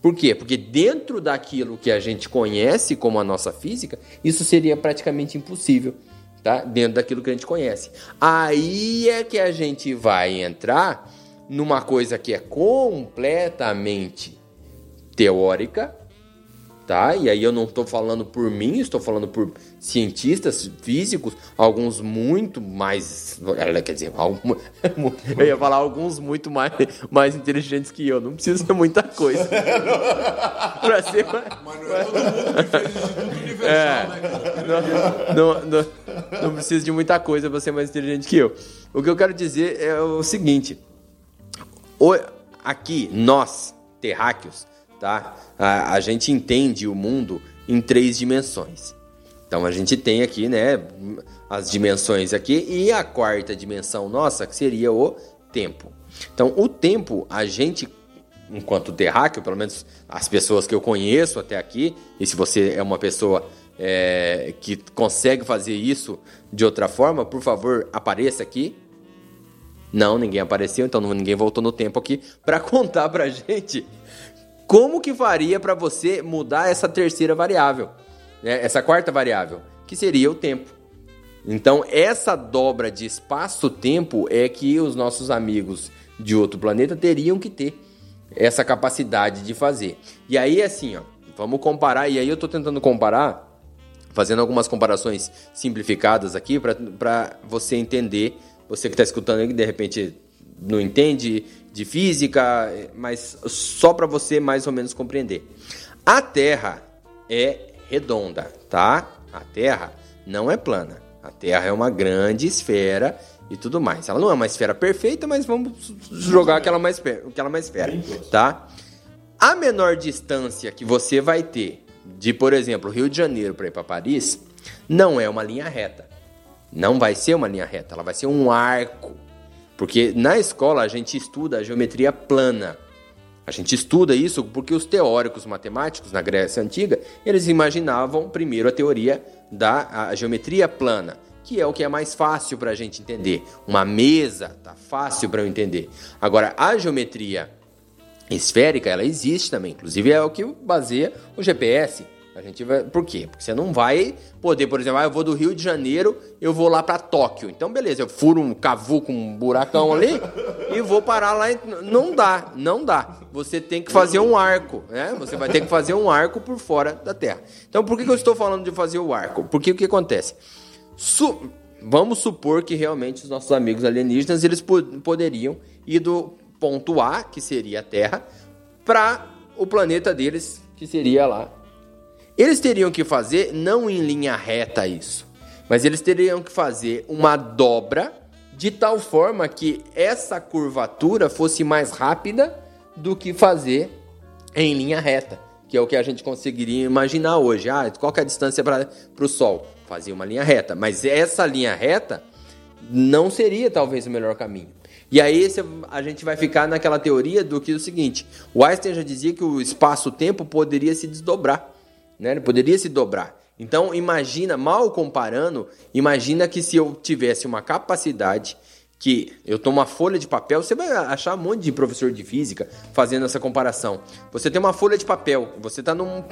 Por quê? Porque dentro daquilo que a gente conhece como a nossa física, isso seria praticamente impossível, tá? Dentro daquilo que a gente conhece. Aí é que a gente vai entrar numa coisa que é completamente teórica, tá? E aí eu não estou falando por mim, estou falando por cientistas físicos, alguns muito mais, quer dizer, eu ia falar alguns muito mais, mais inteligentes que eu. Não precisa ser muita coisa para ser. Mas não é todo mundo que fez universal, é, né, cara? Não, não, não, não precisa de muita coisa para ser mais inteligente que eu. O que eu quero dizer é o seguinte: aqui nós terráqueos tá? A, a gente entende o mundo em três dimensões. Então a gente tem aqui, né, as dimensões aqui e a quarta dimensão nossa, que seria o tempo. Então o tempo, a gente, enquanto terráqueo, pelo menos as pessoas que eu conheço até aqui, e se você é uma pessoa é, que consegue fazer isso de outra forma, por favor, apareça aqui. Não, ninguém apareceu, então ninguém voltou no tempo aqui para contar pra gente como que faria para você mudar essa terceira variável, né? essa quarta variável, que seria o tempo. Então, essa dobra de espaço-tempo é que os nossos amigos de outro planeta teriam que ter essa capacidade de fazer. E aí, assim, ó, vamos comparar, e aí eu estou tentando comparar, fazendo algumas comparações simplificadas aqui para você entender, você que está escutando que de repente não entende de física, mas só para você mais ou menos compreender. A Terra é redonda, tá? A Terra não é plana. A Terra é uma grande esfera e tudo mais. Ela não é uma esfera perfeita, mas vamos jogar aquela mais, aquela mais esfera, tá? A menor distância que você vai ter de, por exemplo, Rio de Janeiro para ir para Paris, não é uma linha reta. Não vai ser uma linha reta, ela vai ser um arco. Porque na escola a gente estuda a geometria plana. A gente estuda isso porque os teóricos matemáticos na Grécia Antiga, eles imaginavam primeiro a teoria da a geometria plana, que é o que é mais fácil para a gente entender. Uma mesa, tá fácil para eu entender. Agora, a geometria esférica, ela existe também. Inclusive é o que baseia o GPS. A gente vai, por quê? Porque você não vai poder, por exemplo, ah, eu vou do Rio de Janeiro, eu vou lá para Tóquio. Então, beleza, eu furo um cavuco, um buracão ali e vou parar lá. Não dá, não dá. Você tem que fazer um arco, né? Você vai ter que fazer um arco por fora da Terra. Então, por que, que eu estou falando de fazer o arco? Porque o que acontece? Su Vamos supor que realmente os nossos amigos alienígenas eles poderiam ir do ponto A, que seria a Terra, para o planeta deles, que seria lá. Eles teriam que fazer não em linha reta isso, mas eles teriam que fazer uma dobra de tal forma que essa curvatura fosse mais rápida do que fazer em linha reta, que é o que a gente conseguiria imaginar hoje. Ah, qual é a distância para o Sol? Fazer uma linha reta. Mas essa linha reta não seria talvez o melhor caminho. E aí a gente vai ficar naquela teoria do que é o seguinte: o Einstein já dizia que o espaço-tempo poderia se desdobrar, né? Ele poderia se dobrar. Então imagina, mal comparando, imagina que se eu tivesse uma capacidade que eu tomo uma folha de papel, você vai achar um monte de professor de física fazendo essa comparação. Você tem uma folha de papel, você está numa,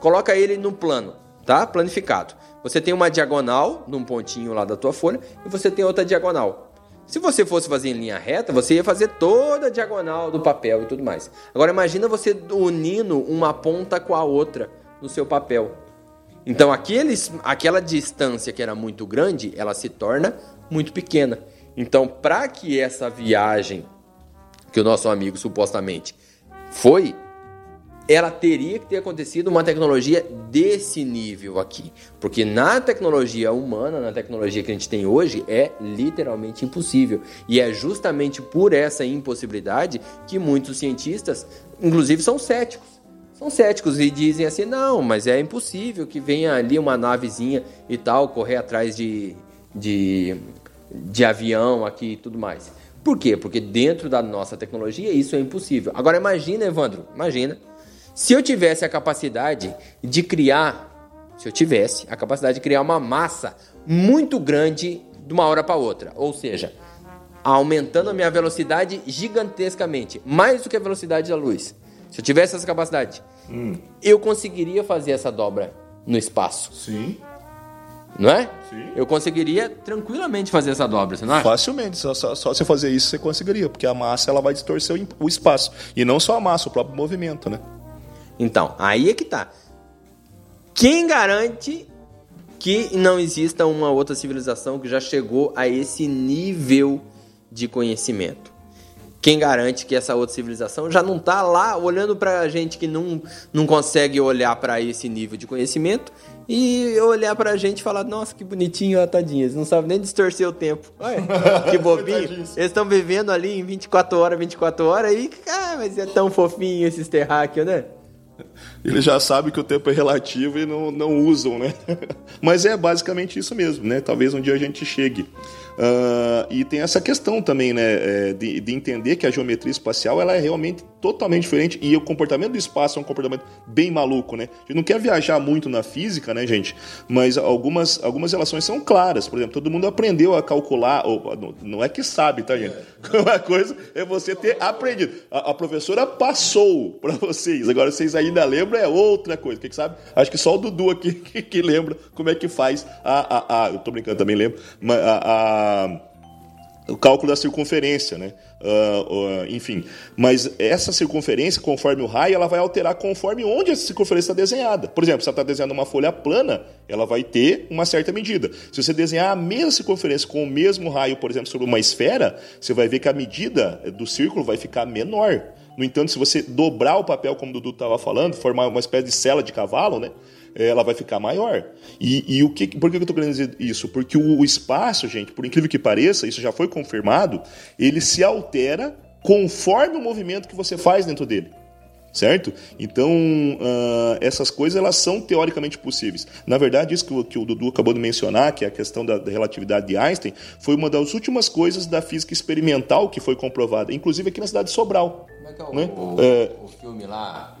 coloca ele no plano, tá? Planificado. Você tem uma diagonal num pontinho lá da tua folha e você tem outra diagonal. Se você fosse fazer em linha reta, você ia fazer toda a diagonal do papel e tudo mais. Agora imagina você unindo uma ponta com a outra no seu papel. Então aqueles, aquela distância que era muito grande, ela se torna muito pequena. Então, para que essa viagem que o nosso amigo supostamente foi, ela teria que ter acontecido uma tecnologia desse nível aqui. Porque na tecnologia humana, na tecnologia que a gente tem hoje, é literalmente impossível. E é justamente por essa impossibilidade que muitos cientistas, inclusive, são céticos. São céticos e dizem assim: não, mas é impossível que venha ali uma navezinha e tal, correr atrás de, de, de avião aqui e tudo mais. Por quê? Porque dentro da nossa tecnologia isso é impossível. Agora imagina, Evandro, imagina se eu tivesse a capacidade de criar, se eu tivesse a capacidade de criar uma massa muito grande de uma hora para outra, ou seja, aumentando a minha velocidade gigantescamente, mais do que a velocidade da luz. Se eu tivesse essa capacidade, hum. eu conseguiria fazer essa dobra no espaço. Sim. Não é? Sim. Eu conseguiria tranquilamente fazer essa dobra, você não acha? Facilmente, só, só, só você fazer isso você conseguiria, porque a massa ela vai distorcer o, o espaço. E não só a massa, o próprio movimento, né? Então, aí é que tá. Quem garante que não exista uma outra civilização que já chegou a esse nível de conhecimento? Quem garante que essa outra civilização já não está lá olhando para a gente que não, não consegue olhar para esse nível de conhecimento e olhar para a gente e falar: Nossa, que bonitinho, ó, tadinho, eles não sabem nem distorcer o tempo. Olha, que bobinho. eles estão vivendo ali em 24 horas, 24 horas e, ah, mas é tão fofinho esses terráqueos, né? Eles já sabem que o tempo é relativo e não, não usam, né? Mas é basicamente isso mesmo, né? Talvez um dia a gente chegue. Uh, e tem essa questão também, né, é, de, de, entender que a geometria espacial ela é realmente totalmente diferente e o comportamento do espaço é um comportamento bem maluco, né? A gente não quer viajar muito na física, né, gente? Mas algumas, algumas relações são claras. Por exemplo, todo mundo aprendeu a calcular, ou, não é que sabe, tá, gente? É. Uma coisa é você ter aprendido. A, a professora passou para vocês, agora vocês ainda lembram, é outra coisa. Quem sabe? Acho que só o Dudu aqui que, que lembra como é que faz a. a, a eu tô brincando, também lembro. a, a o cálculo da circunferência, né? Uh, uh, enfim, mas essa circunferência, conforme o raio, ela vai alterar conforme onde essa circunferência está desenhada. Por exemplo, se ela está desenhando uma folha plana, ela vai ter uma certa medida. Se você desenhar a mesma circunferência com o mesmo raio, por exemplo, sobre uma esfera, você vai ver que a medida do círculo vai ficar menor. No entanto, se você dobrar o papel, como o Dudu estava falando, formar uma espécie de cela de cavalo, né? Ela vai ficar maior. E, e o que, por que eu estou querendo dizer isso? Porque o, o espaço, gente, por incrível que pareça, isso já foi confirmado, ele se altera conforme o movimento que você faz dentro dele. certo? Então, uh, essas coisas elas são teoricamente possíveis. Na verdade, isso que o, que o, Dudu acabou de mencionar, que é a questão da, da, relatividade de Einstein, foi uma das últimas coisas da física experimental que foi comprovada, inclusive aqui na cidade de Sobral. Como é que é o, né? o, é... o filme lá?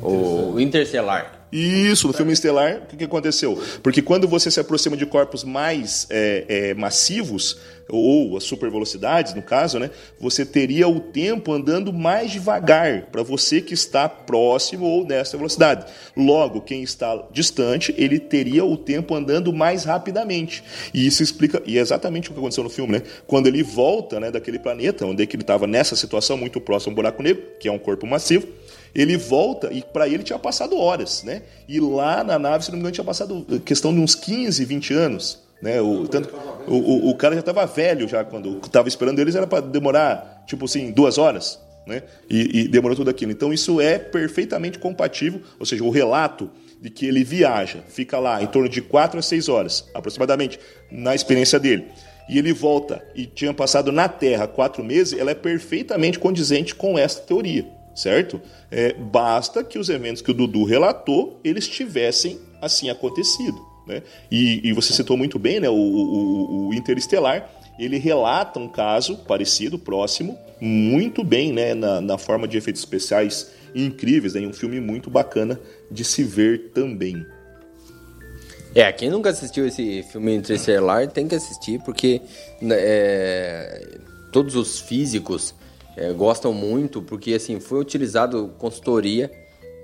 O Interstellar. Isso, no filme Estelar, o que, que, aconteceu? Porque quando você se aproxima de corpos mais é, é, massivos, ou as supervelocidades, no caso, né, você teria o tempo andando mais devagar para você que está próximo ou nessa velocidade. Logo, quem está distante, ele teria o tempo andando mais rapidamente. E isso explica, e é exatamente o que aconteceu no filme, né? Quando ele volta né, daquele planeta, onde é ele estava nessa situação muito próximo ao buraco negro, que é um corpo massivo, ele volta e para ele tinha passado horas, né? E lá na nave, se não me engano, tinha passado questão de uns 15, 20 anos. Né? O, tanto, o, o, o cara já estava velho já quando estava esperando eles, era para demorar, tipo assim, duas horas. Né? E, e, demorou tudo aquilo. Então isso é perfeitamente compatível, ou seja, o relato de que ele viaja, fica lá em torno de quatro a seis horas, aproximadamente, na experiência dele, e ele volta e tinha passado na Terra quatro meses, ela é perfeitamente condizente com essa teoria certo? É, basta que os eventos que o Dudu relatou, eles tivessem assim acontecido. Né? E, e você citou muito bem né, o, o, o Interestelar, ele relata um caso parecido, próximo, muito bem né, na, na forma de efeitos especiais incríveis, né, um filme muito bacana de se ver também. É, quem nunca assistiu esse filme Interestelar tem que assistir, porque né, é, todos os físicos é, gostam muito, porque assim foi utilizado consultoria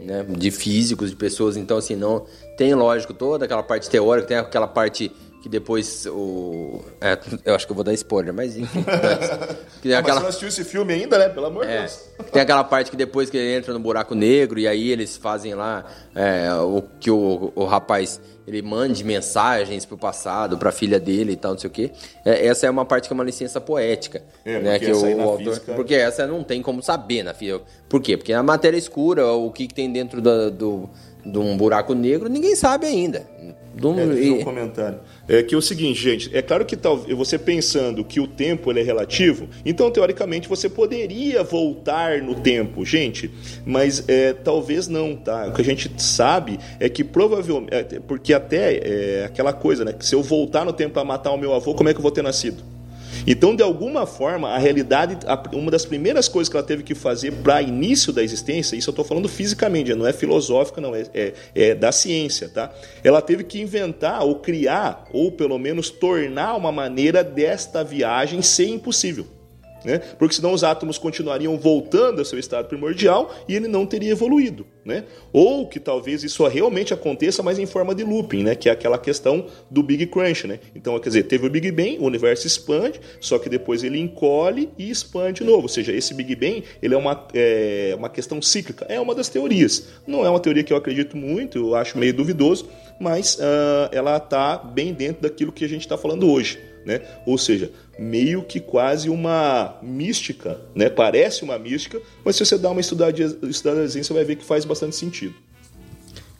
né, de físicos, de pessoas, então assim não tem lógico toda aquela parte teórica, tem aquela parte que depois o é, eu acho que eu vou dar spoiler, mas enfim. que aquela... Mas você não assistiu esse filme ainda, né? Pelo amor de é, Deus. Tem aquela parte que depois que ele entra no buraco negro e aí eles fazem lá é, o que o, o rapaz ele mande mensagens pro passado, pra filha dele e tal, não sei o quê. É, essa é uma parte que é uma licença poética. É, né, que o, autor, física... Porque essa não tem como saber na física. Por quê? Porque a matéria escura, o que, que tem dentro do, do de um buraco negro, ninguém sabe ainda. Do... É, um comentário. É que é o seguinte, gente, é claro que tal, você pensando que o tempo é relativo, então teoricamente você poderia voltar no tempo, gente, mas é, talvez não, tá? O que a gente sabe é que provavelmente, é, porque até é aquela coisa, né? Que se eu voltar no tempo para matar o meu avô, como é que eu vou ter nascido? Então, de alguma forma, a realidade, uma das primeiras coisas que ela teve que fazer para início da existência, isso eu estou falando fisicamente, não é filosófica, não, é, é, é, da ciência, tá? Ela teve que inventar ou criar, ou pelo menos tornar uma maneira desta viagem ser impossível né? porque senão os átomos continuariam voltando ao seu estado primordial e ele não teria evoluído. Né? Ou que talvez isso realmente aconteça, mas em forma de looping, né? que é aquela questão do Big Crunch. Né? Então, quer dizer, teve o Big Bang, o universo expande, só que depois ele encolhe e expande de novo. Ou seja, esse Big Bang ele é uma, é, uma questão cíclica. É uma das teorias. Não é uma teoria que eu acredito muito, eu acho meio duvidoso, mas uh, ela está bem dentro daquilo que a gente está falando hoje. Né? Ou seja, meio que quase uma mística, né? Parece uma mística, mas se você dá uma estudadinha, estudadinha você vai ver que faz bastante sentido.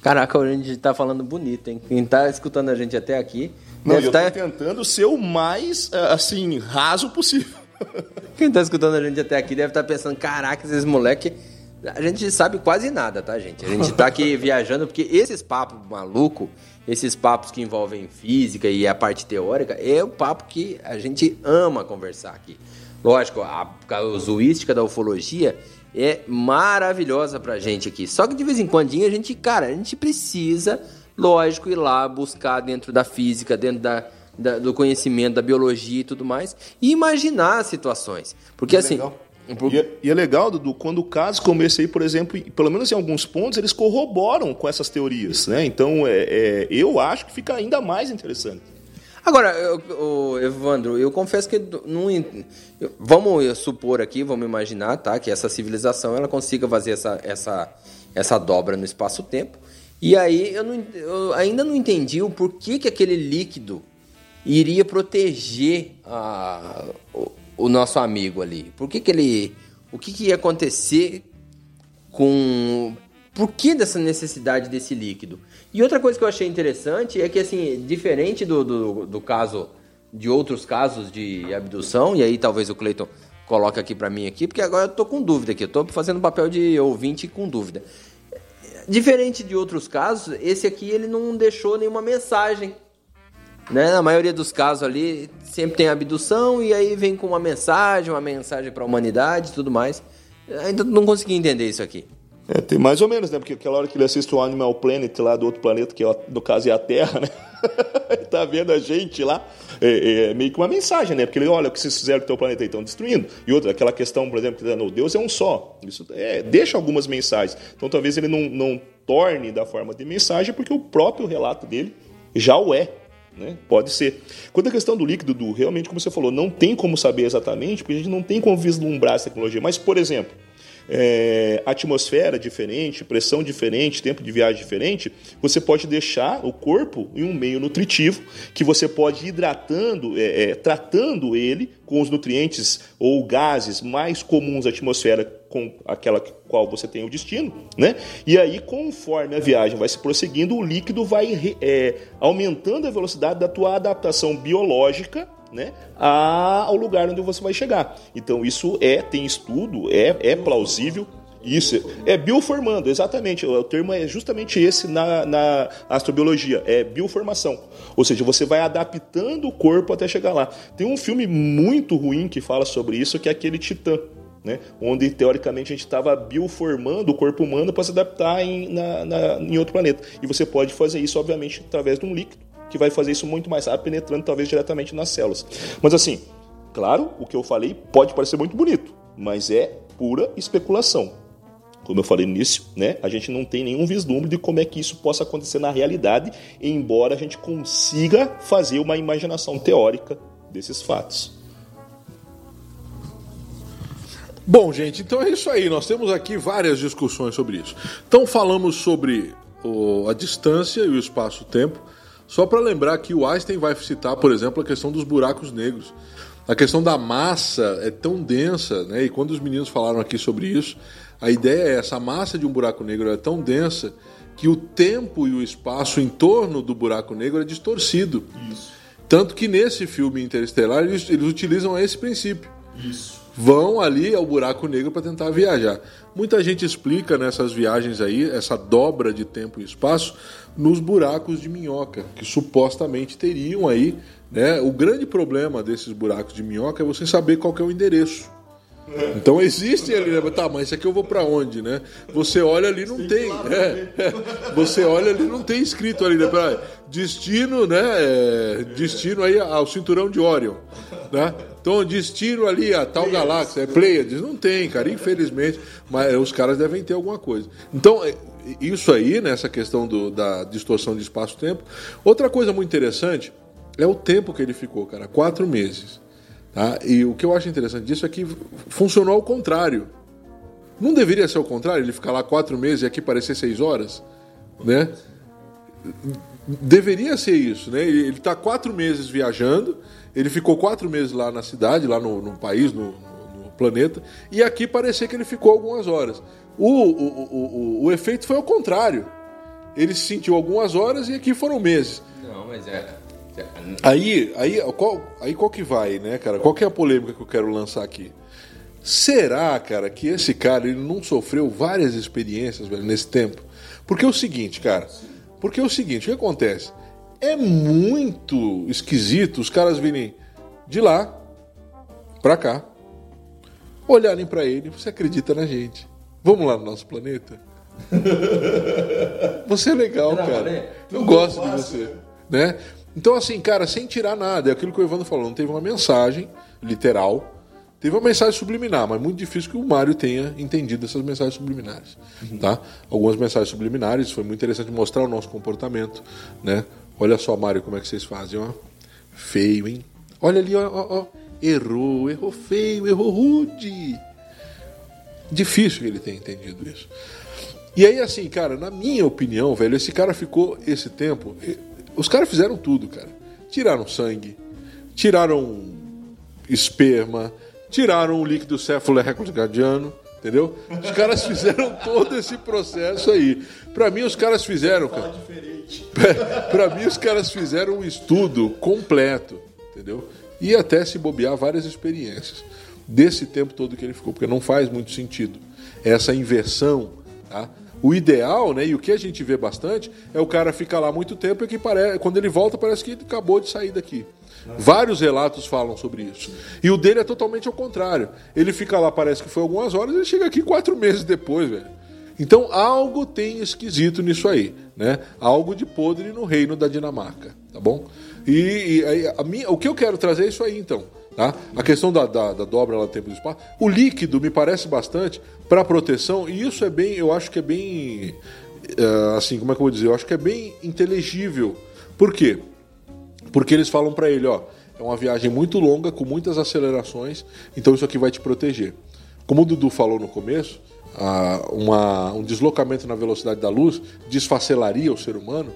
Caraca, a gente tá falando bonito, hein? Quem tá escutando a gente até aqui. Não, eu tá... tentando ser o mais, eh, assim, raso possível. Quem tá escutando a gente até aqui deve estar tá pensando, caraca, esses moleque. A gente sabe quase nada, tá, gente? A gente tá aqui viajando, porque esses papos maluco esses papos que envolvem física e a parte teórica, é o papo que a gente ama conversar aqui. Lógico, a casuística da ufologia é maravilhosa pra gente aqui. Só que de vez em quando a gente, cara, a gente precisa, lógico, ir lá buscar dentro da física, dentro da, da do conhecimento da biologia e tudo mais, e imaginar situações. Porque é assim. Legal. E é, e é legal, Dudu, quando casos como esse aí, por exemplo, pelo menos em alguns pontos, eles corroboram com essas teorias, né? Então, é, é eu acho que fica ainda mais interessante. Agora, eu, eu, Evandro, eu confesso que não, vamos supor aqui, vamos imaginar, tá, que essa civilização ela consiga fazer essa, essa, essa dobra no espaço-tempo. E aí eu, não, eu, ainda não entendi o porquê que aquele líquido iria proteger a, o nosso amigo ali? Por que, que ele. O que, que ia acontecer com. Por que dessa necessidade desse líquido? E outra coisa que eu achei interessante é que, assim, diferente do, do, do caso de outros casos de abdução, e aí talvez o Cleiton coloca aqui para mim aqui, porque agora eu tô com dúvida aqui, eu tô fazendo papel de ouvinte com dúvida. Diferente de outros casos, esse aqui ele não deixou nenhuma mensagem. Né? Na maioria dos casos ali sempre tem abdução e aí vem com uma mensagem, uma mensagem para a humanidade e tudo mais. Ainda não consegui entender isso aqui. É, tem mais ou menos, né? Porque aquela hora que ele assiste o Animal Planet lá do outro planeta, que é, no caso é a Terra, né? ele tá vendo a gente lá. É, é, meio que uma mensagem, né? Porque ele olha o que vocês fizeram com o teu planeta aí, estão destruindo. E outra, aquela questão, por exemplo, que no Deus é um só. Isso é, deixa algumas mensagens. Então talvez ele não, não torne da forma de mensagem, porque o próprio relato dele já o é. Né? Pode ser. Quanto à questão do líquido, do realmente, como você falou, não tem como saber exatamente, porque a gente não tem como vislumbrar essa tecnologia. Mas, por exemplo, é, atmosfera diferente, pressão diferente, tempo de viagem diferente, você pode deixar o corpo em um meio nutritivo que você pode ir hidratando, é, é, tratando ele com os nutrientes ou gases mais comuns da atmosfera com aquela qual você tem o destino, né? E aí, conforme a viagem vai se prosseguindo, o líquido vai é, aumentando a velocidade da tua adaptação biológica né, ao lugar onde você vai chegar. Então isso é tem estudo, é, é plausível. Isso, é bioformando, exatamente. O termo é justamente esse na, na astrobiologia, é bioformação. Ou seja, você vai adaptando o corpo até chegar lá. Tem um filme muito ruim que fala sobre isso, que é aquele Titã. Né? onde teoricamente a gente estava bioformando o corpo humano para se adaptar em, na, na, em outro planeta. E você pode fazer isso, obviamente, através de um líquido que vai fazer isso muito mais rápido, penetrando talvez diretamente nas células. Mas assim, claro, o que eu falei pode parecer muito bonito, mas é pura especulação. Como eu falei no início, né, a gente não tem nenhum vislumbre de como é que isso possa acontecer na realidade, embora a gente consiga fazer uma imaginação teórica desses fatos. Bom, gente, então é isso aí. Nós temos aqui várias discussões sobre isso. Então falamos sobre o, a distância e o espaço-tempo. Só para lembrar que o Einstein vai citar, por exemplo, a questão dos buracos negros. A questão da massa é tão densa, né? E quando os meninos falaram aqui sobre isso, a ideia é essa: a massa de um buraco negro é tão densa que o tempo e o espaço em torno do buraco negro é distorcido. Isso. Tanto que nesse filme Interestelar eles, eles utilizam esse princípio. Isso vão ali ao buraco negro para tentar viajar. Muita gente explica nessas viagens aí, essa dobra de tempo e espaço, nos buracos de minhoca, que supostamente teriam aí. Né? O grande problema desses buracos de minhoca é você saber qual é o endereço. Então existe ali, né? Tá, mas isso aqui eu vou para onde, né? Você olha ali não tem, é, é, você olha ali não tem escrito ali, né? Pra destino, né? É, destino aí ao cinturão de Orion, né? Então destino ali a tal galáxia, é Pleiades, não tem, cara, infelizmente, mas os caras devem ter alguma coisa. Então é, isso aí, nessa questão do, da distorção de espaço-tempo. Outra coisa muito interessante é o tempo que ele ficou, cara, quatro meses. Tá? E o que eu acho interessante disso é que funcionou ao contrário. Não deveria ser o contrário, ele ficar lá quatro meses e aqui parecer seis horas, né? Deveria ser isso, né? Ele está quatro meses viajando, ele ficou quatro meses lá na cidade, lá no, no país, no, no, planeta, e aqui parecia que ele ficou algumas horas. O, o, o, o, efeito foi ao contrário. Ele se sentiu algumas horas e aqui foram meses. Não, mas é. Aí, aí, qual, aí qual que vai, né, cara? Qual que é a polêmica que eu quero lançar aqui? Será, cara, que esse cara ele não sofreu várias experiências velho, nesse tempo? Porque é o seguinte, cara. Porque é o seguinte, o que acontece? É muito esquisito os caras virem de lá pra cá, olharem para ele, você acredita na gente? Vamos lá no nosso planeta? Você é legal, cara. Eu gosto de você, né? Então, assim, cara, sem tirar nada, é aquilo que o Evandro falou, não teve uma mensagem literal, teve uma mensagem subliminar, mas muito difícil que o Mário tenha entendido essas mensagens subliminares, uhum. tá? Algumas mensagens subliminares, foi muito interessante mostrar o nosso comportamento, né? Olha só, Mário, como é que vocês fazem, ó. Feio, hein? Olha ali, ó, ó, ó. Errou, errou feio, errou rude. Difícil que ele tenha entendido isso. E aí, assim, cara, na minha opinião, velho, esse cara ficou esse tempo. Os caras fizeram tudo, cara. Tiraram sangue, tiraram esperma, tiraram o líquido céfalo-recordadiano, entendeu? Os caras fizeram todo esse processo aí. Para mim, os caras fizeram, cara. Para mim, os caras fizeram um estudo completo, entendeu? E até se bobear várias experiências. desse tempo todo que ele ficou, porque não faz muito sentido essa inversão. Tá? O ideal, né, e o que a gente vê bastante, é o cara ficar lá muito tempo e que parece, quando ele volta parece que acabou de sair daqui. Vários relatos falam sobre isso. E o dele é totalmente ao contrário. Ele fica lá, parece que foi algumas horas, ele chega aqui quatro meses depois, velho. Então algo tem esquisito nisso aí, né? Algo de podre no reino da Dinamarca, tá bom? E, e a minha, o que eu quero trazer é isso aí, então. Tá? A questão da, da, da dobra lá do tempo do espaço. O líquido me parece bastante para proteção, e isso é bem, eu acho que é bem. Uh, assim, como é que eu vou dizer? Eu acho que é bem inteligível. Por quê? Porque eles falam para ele: ó, é uma viagem muito longa, com muitas acelerações, então isso aqui vai te proteger. Como o Dudu falou no começo, uma, um deslocamento na velocidade da luz desfacelaria o ser humano.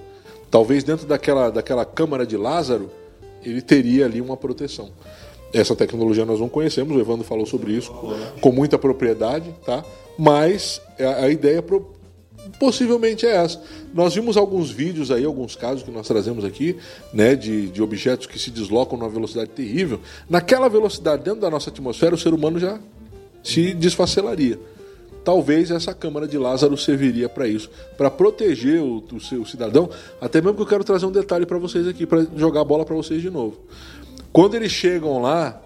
Talvez dentro daquela, daquela câmara de Lázaro, ele teria ali uma proteção. Essa tecnologia nós não conhecemos, o Evandro falou sobre isso com muita propriedade, tá? Mas a, a ideia pro, possivelmente é essa. Nós vimos alguns vídeos aí, alguns casos que nós trazemos aqui, né, de, de objetos que se deslocam numa velocidade terrível. Naquela velocidade, dentro da nossa atmosfera, o ser humano já se desfacelaria talvez essa Câmara de Lázaro serviria para isso, para proteger o, o, seu cidadão. Até mesmo que eu quero trazer um detalhe para vocês aqui, para jogar a bola para vocês de novo. Quando eles chegam lá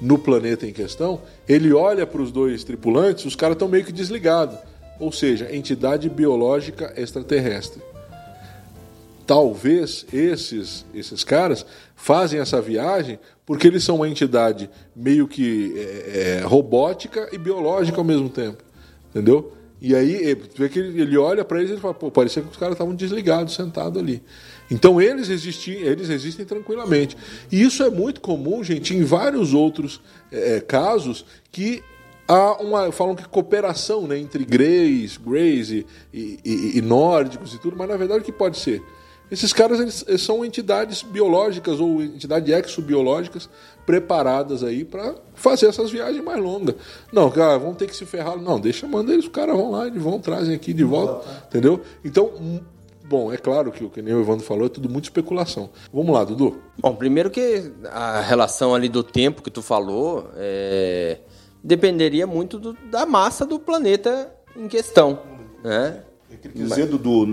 no planeta em questão, ele olha para os dois tripulantes, os caras estão meio que desligados, ou seja, entidade biológica extraterrestre. Talvez esses esses caras fazem essa viagem porque eles são uma entidade meio que é, é, robótica e biológica ao mesmo tempo. Entendeu? E aí, que ele olha para eles e fala, pô, parecia que os caras estavam desligados, sentados ali. Então eles existem, eles existem tranquilamente. E isso é muito comum, gente, em vários outros é, casos que há uma. Falam que cooperação né, entre greys, greys e, e, e, nórdicos e tudo, mas na verdade o que pode ser? Esses caras eles, eles são entidades biológicas ou entidades exobiológicas preparadas aí para fazer essas viagens mais longas. Não, cara, vão ter que se ferrar. Não, deixa, manda eles, os caras vão lá, eles vão, trazem aqui de volta, entendeu? Então, hum, bom, é claro que o que nem o Evandro falou é tudo muito especulação. Vamos lá, Dudu. Bom, primeiro que a relação ali do tempo que tu falou é... dependeria muito do, da massa do planeta em questão, né? Ele quis dizer, Dudu,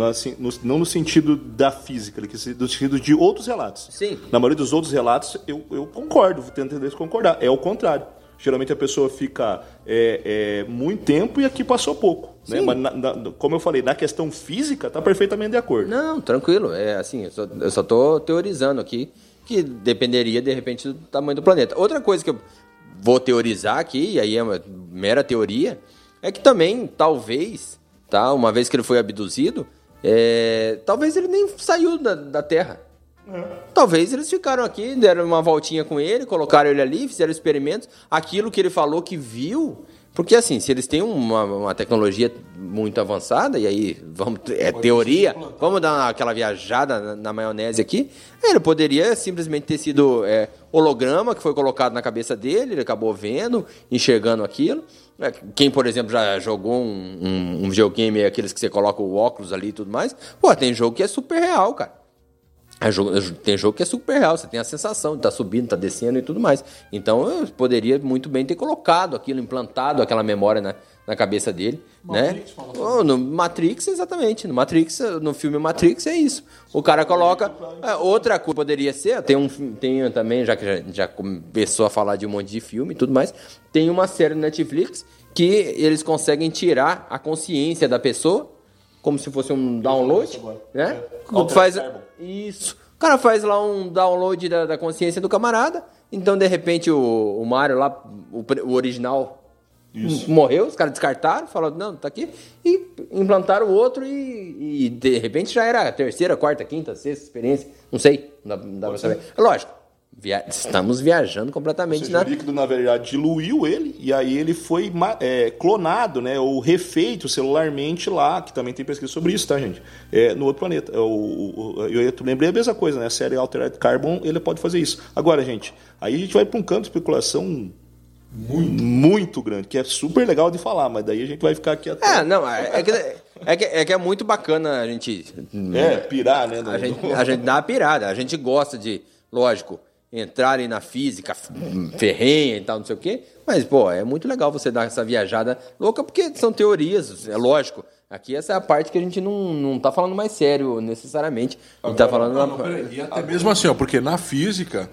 não no sentido da física, ele quis dizer no sentido de outros relatos. Sim. Na maioria dos outros relatos, eu, eu concordo, vou tentar concordar. É o contrário. Geralmente a pessoa fica é, é, muito tempo e aqui passou pouco. Né? Mas, na, na, como eu falei, na questão física, está perfeitamente de acordo. Não, tranquilo. É assim, eu só estou teorizando aqui que dependeria, de repente, do tamanho do planeta. Outra coisa que eu vou teorizar aqui, e aí é uma mera teoria, é que também, talvez tá? Uma vez que ele foi abduzido, é... talvez ele nem saiu da, da Terra. É. Talvez eles ficaram aqui, deram uma voltinha com ele, colocaram ele ali, fizeram experimentos. Aquilo que ele falou que viu. Porque, assim, se eles têm uma, uma tecnologia muito avançada, e aí, vamos, é teoria, vamos dar aquela viajada na, na maionese aqui, ele poderia simplesmente ter sido é, holograma que foi colocado na cabeça dele, ele acabou vendo, enxergando aquilo. É, quem, por exemplo, já jogou um, um, um videogame, aqueles que você coloca o óculos ali e tudo mais, pô, tem jogo que é super real, cara. É tem jogo que é super real, você tem a sensação de estar tá subindo, estar tá descendo e tudo mais. Então eu poderia muito bem ter colocado aquilo, implantado aquela memória na, na cabeça dele. Matrix, né? Oh, no Matrix, exatamente. No Matrix, no filme Matrix é isso. O cara coloca. É, outra coisa poderia ser, tem um tem também, já que já, já começou a falar de um monte de filme e tudo mais, tem uma série no Netflix que eles conseguem tirar a consciência da pessoa, como se fosse um download. Né? É. faz. Isso. O cara faz lá um download da, da consciência do camarada. Então, de repente, o, o Mario lá, o, o original, isso. morreu. Os caras descartaram, falaram, não, tá aqui. E implantaram o outro e, e, de repente já era a terceira, quarta, quinta, sexta experiência. Não sei, não dá, não dá pra saber. Lógico, Via... Estamos viajando completamente. Seja, na... O líquido, na verdade, diluiu ele e aí ele foi é, clonado, né? Ou refeito celularmente lá, que também tem pesquisa sobre isso, tá, gente? É, no outro planeta. O, o, eu, eu lembrei a mesma coisa, né? A série Altered Carbon, ele pode fazer isso. Agora, gente, aí a gente vai para um campo de especulação muito. muito grande, que é super legal de falar, mas daí a gente vai ficar aqui até. É, não, é, é que, é, que, é que é muito bacana a gente. É, pirar, né? A, gente, a gente dá uma pirada, a gente gosta de. Lógico entrarem na física ferrenha e tal, não sei o quê. Mas, pô, é muito legal você dar essa viajada louca, porque são teorias, é lógico. Aqui essa é a parte que a gente não, não tá falando mais sério, necessariamente. A gente tá falando... Não, não, peraí, e até mesmo assim, ó, porque na física,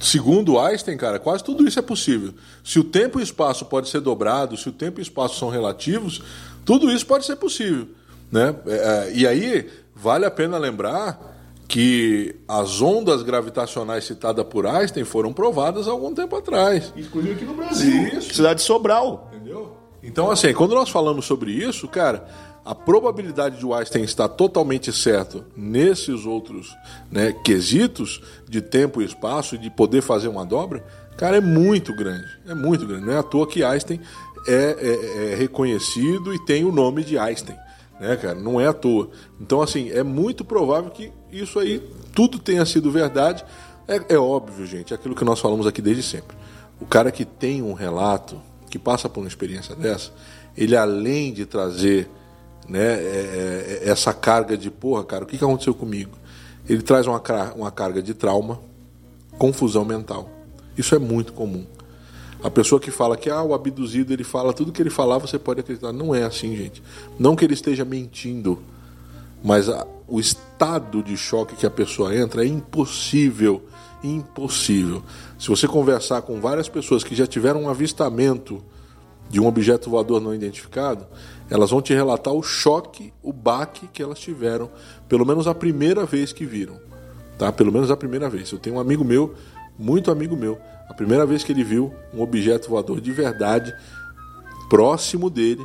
segundo Einstein, cara, quase tudo isso é possível. Se o tempo e o espaço pode ser dobrado, se o tempo e o espaço são relativos, tudo isso pode ser possível. Né? É, é e aí, vale a pena lembrar que as ondas gravitacionais citadas por Einstein foram provadas há algum tempo atrás. Inclusive aqui no Brasil. Isso. Cidade de Sobral. Entendeu? Então, assim, quando nós falamos sobre isso, cara, a probabilidade de Einstein estar totalmente certo nesses outros né, quesitos de tempo e espaço, de poder fazer uma dobra, cara, é muito grande. É muito grande. Não é à toa que Einstein é, é, é reconhecido e tem o nome de Einstein. Né, cara? Não é à toa. Então, assim, é muito provável que isso aí tudo tenha sido verdade. É, é óbvio, gente, é aquilo que nós falamos aqui desde sempre. O cara que tem um relato, que passa por uma experiência dessa, ele além de trazer né, é, é, essa carga de porra, cara, o que, que aconteceu comigo? Ele traz uma, uma carga de trauma, confusão mental. Isso é muito comum. A pessoa que fala que ah, o abduzido ele fala tudo que ele falar, você pode acreditar. Não é assim, gente. Não que ele esteja mentindo, mas a, o estado de choque que a pessoa entra é impossível. Impossível. Se você conversar com várias pessoas que já tiveram um avistamento de um objeto voador não identificado, elas vão te relatar o choque, o baque que elas tiveram, pelo menos a primeira vez que viram. Tá? Pelo menos a primeira vez. Eu tenho um amigo meu, muito amigo meu, a primeira vez que ele viu um objeto voador de verdade próximo dele,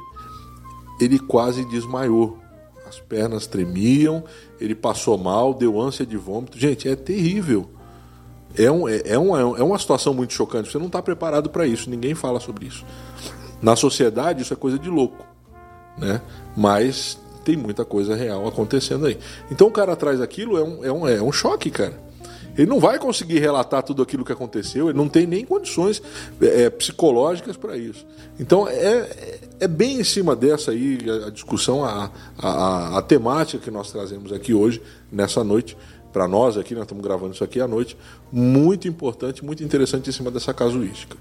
ele quase desmaiou. As pernas tremiam, ele passou mal, deu ânsia de vômito. Gente, é terrível. É, um, é, é, uma, é uma situação muito chocante. Você não está preparado para isso, ninguém fala sobre isso. Na sociedade, isso é coisa de louco. Né? Mas tem muita coisa real acontecendo aí. Então o cara traz aquilo, é um, é um, é um choque, cara. Ele não vai conseguir relatar tudo aquilo que aconteceu, ele não tem nem condições é, psicológicas para isso. Então é, é bem em cima dessa aí a, a discussão, a, a, a, temática que nós trazemos aqui hoje, nessa noite, para nós aqui, nós estamos gravando isso aqui à noite, muito importante, muito interessante em cima dessa casuística.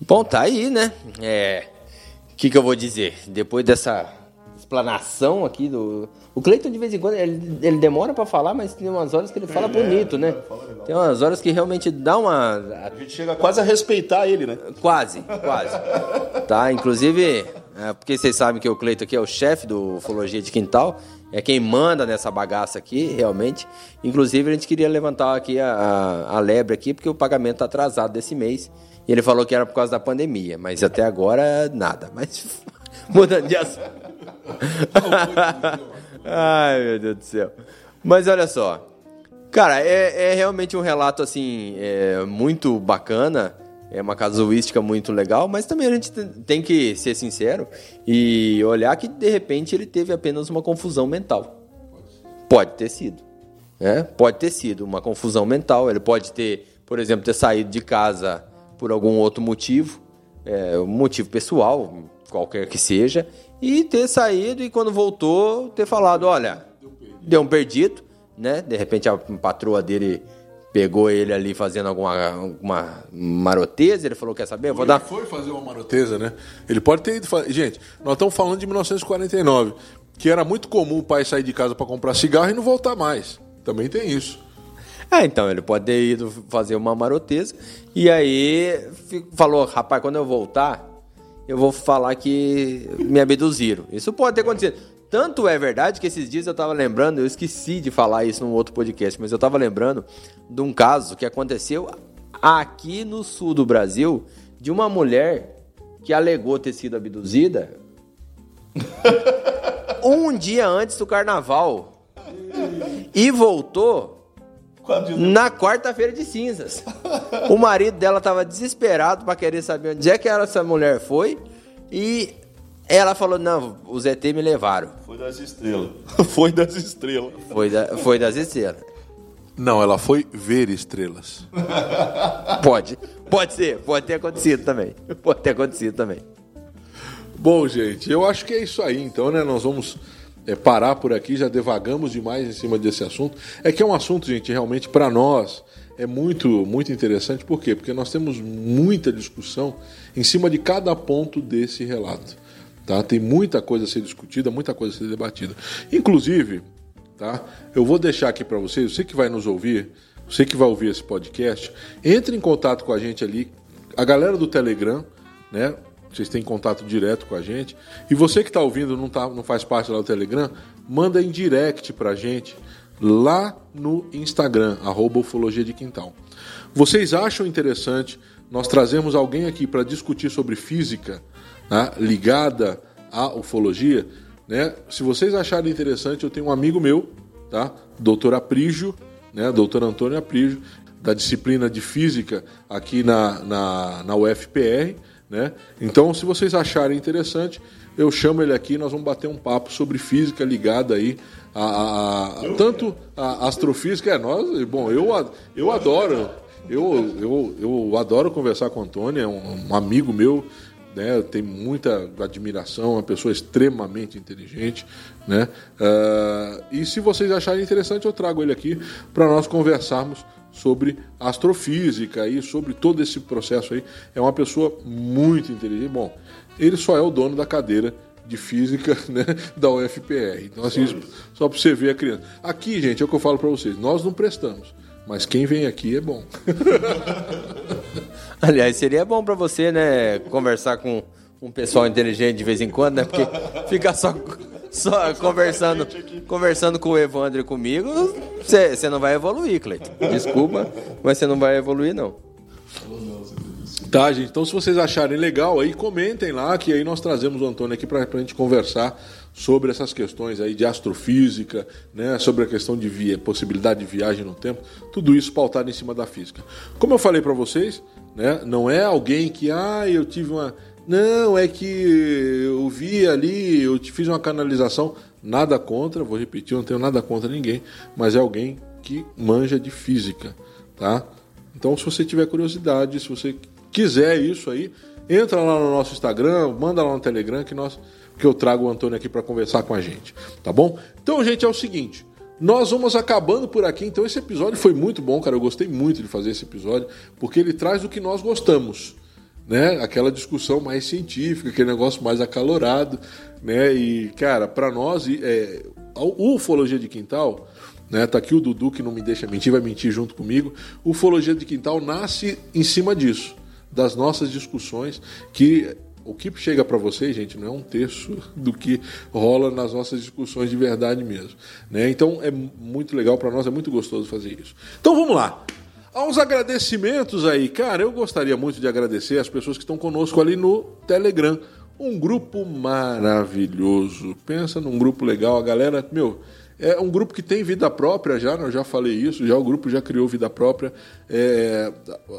Bom, tá aí, né? É. O que, que eu vou dizer? Depois dessa explanação aqui do, o Cleiton, de vez em quando, ele, ele demora para falar, mas tem umas horas que ele fala é, bonito, né? Tem umas horas que realmente dá uma. A gente chega quase a respeitar ele, né? Quase, quase. tá, inclusive, é, porque vocês sabem que o Cleiton aqui é o chefe do Ufologia de Quintal, é quem manda nessa bagaça aqui, realmente. Inclusive, a gente queria levantar aqui a, a, a lebre aqui, porque o pagamento tá atrasado desse mês. E ele falou que era por causa da pandemia, mas até agora nada. Mas mudando de assunto. Ai, meu Deus do céu. Mas olha só. Cara, é, é realmente um relato, assim, é, muito bacana. É uma casuística muito legal, mas também a gente tem que ser sincero e olhar que, de repente, ele teve apenas uma confusão mental. Pode ter sido. Né? Pode ter sido uma confusão mental. Ele pode ter, por exemplo, ter saído de casa por algum outro motivo, é, um motivo pessoal, qualquer que seja, e ter saído e quando voltou ter falado, olha, deu um perdido, né? De repente a patroa dele pegou ele ali fazendo alguma, alguma maroteza, ele falou, quer saber? Eu vou ele dar... foi fazer uma maroteza, né? Ele pode ter ido... Gente, nós estamos falando de 1949, que era muito comum o pai sair de casa para comprar cigarro e não voltar mais. Também tem isso. É, então, ele pode ter ido fazer uma maroteza e aí falou, rapaz, quando eu voltar, eu vou falar que me abduziram. Isso pode ter acontecido. Tanto é verdade que esses dias eu estava lembrando, eu esqueci de falar isso num outro podcast, mas eu estava lembrando de um caso que aconteceu aqui no sul do Brasil de uma mulher que alegou ter sido abduzida um dia antes do carnaval e voltou na quarta-feira de cinzas. O marido dela estava desesperado para querer saber onde é que essa mulher foi. E ela falou: Não, os ET me levaram. Foi das estrelas. foi das estrelas. Foi, da, foi das estrelas. Não, ela foi ver estrelas. pode. Pode ser. Pode ter acontecido também. Pode ter acontecido também. Bom, gente, eu acho que é isso aí, então, né? Nós vamos é, parar por aqui, já devagamos demais em cima desse assunto. É que é um assunto, gente, realmente para nós é muito, muito interessante. Por quê? Porque nós temos muita discussão em cima de cada ponto desse relato. Tá? Tem muita coisa a ser discutida, muita coisa a ser debatida. Inclusive, tá? eu vou deixar aqui para vocês, você que vai nos ouvir, você que vai ouvir esse podcast, entre em contato com a gente ali, a galera do Telegram, né? Vocês têm contato direto com a gente. E você que está ouvindo não, tá, não faz parte lá do Telegram, manda em direct para a gente lá no Instagram, arroba ufologia de quintal. Vocês acham interessante nós trazemos alguém aqui para discutir sobre física né, ligada à ufologia? Né? Se vocês acharem interessante, eu tenho um amigo meu, tá? doutor Aprígio, né? doutor Antônio Aprígio, da disciplina de física aqui na, na, na UFPR. Né? Então, se vocês acharem interessante, eu chamo ele aqui, nós vamos bater um papo sobre física ligada aí a, a, a tanto a astrofísica, é nós, bom, eu, eu adoro, eu, eu, eu adoro conversar com o Antônio, é um, um amigo meu, né, tem muita admiração, uma pessoa extremamente inteligente, né? Uh, e se vocês acharem interessante, eu trago ele aqui para nós conversarmos sobre astrofísica e sobre todo esse processo aí. É uma pessoa muito inteligente. Bom, ele só é o dono da cadeira de física né, da UFPR. Então, assim, só, para você ver a criança. Aqui, gente, é o que eu falo para vocês: nós não prestamos, mas quem vem aqui é bom. Aliás, seria bom para você, né, conversar com um pessoal inteligente de vez em quando, né? Porque ficar só, só conversando, conversando com o Evandro e comigo, você não vai evoluir, Cleiton. Desculpa, mas você não vai evoluir, não. Tá, gente. Então, se vocês acharem legal, aí comentem lá, que aí nós trazemos o Antônio aqui para a gente conversar sobre essas questões aí de astrofísica, né, sobre a questão de via, possibilidade de viagem no tempo, tudo isso pautado em cima da física. Como eu falei para vocês, né, não é alguém que, ah, eu tive uma. Não, é que eu vi ali, eu fiz uma canalização. Nada contra, vou repetir, eu não tenho nada contra ninguém, mas é alguém que manja de física, tá? Então, se você tiver curiosidade, se você quiser isso aí, entra lá no nosso Instagram, manda lá no Telegram que nós que eu trago o Antônio aqui para conversar com a gente, tá bom? Então, gente, é o seguinte, nós vamos acabando por aqui. Então, esse episódio foi muito bom, cara. Eu gostei muito de fazer esse episódio, porque ele traz o que nós gostamos, né? Aquela discussão mais científica, aquele negócio mais acalorado, né? E, cara, para nós, é, o Ufologia de Quintal, né? Tá aqui o Dudu que não me deixa mentir, vai mentir junto comigo. O Ufologia de Quintal nasce em cima disso das nossas discussões, que o que chega para vocês, gente, não é um terço do que rola nas nossas discussões de verdade mesmo. Né? Então é muito legal para nós, é muito gostoso fazer isso. Então vamos lá. Uns agradecimentos aí. Cara, eu gostaria muito de agradecer as pessoas que estão conosco ali no Telegram. Um grupo maravilhoso. Pensa num grupo legal. A galera, meu, é um grupo que tem vida própria já, né? eu já falei isso, já o grupo já criou vida própria. É,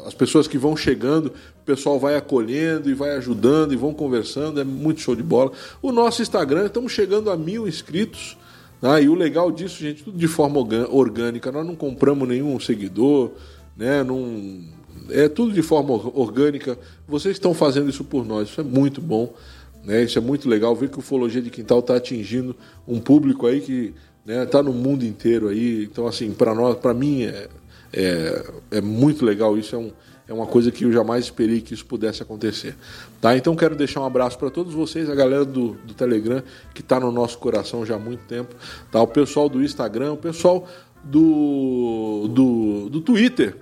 as pessoas que vão chegando, o pessoal vai acolhendo e vai ajudando e vão conversando, é muito show de bola. O nosso Instagram, estamos chegando a mil inscritos. Né? E o legal disso, gente, tudo de forma orgânica. Nós não compramos nenhum seguidor, né? Não, é tudo de forma orgânica. Vocês estão fazendo isso por nós, isso é muito bom. Né? Isso é muito legal ver que o Ufologia de Quintal está atingindo um público aí que né? Tá no mundo inteiro aí. Então, assim, para nós, para mim, é, é, é, muito legal. Isso é, um, é uma coisa que eu jamais esperei que isso pudesse acontecer. Tá? Então, quero deixar um abraço para todos vocês, a galera do, do Telegram, que está no nosso coração já há muito tempo. Tá? O pessoal do Instagram, o pessoal do, do, do Twitter.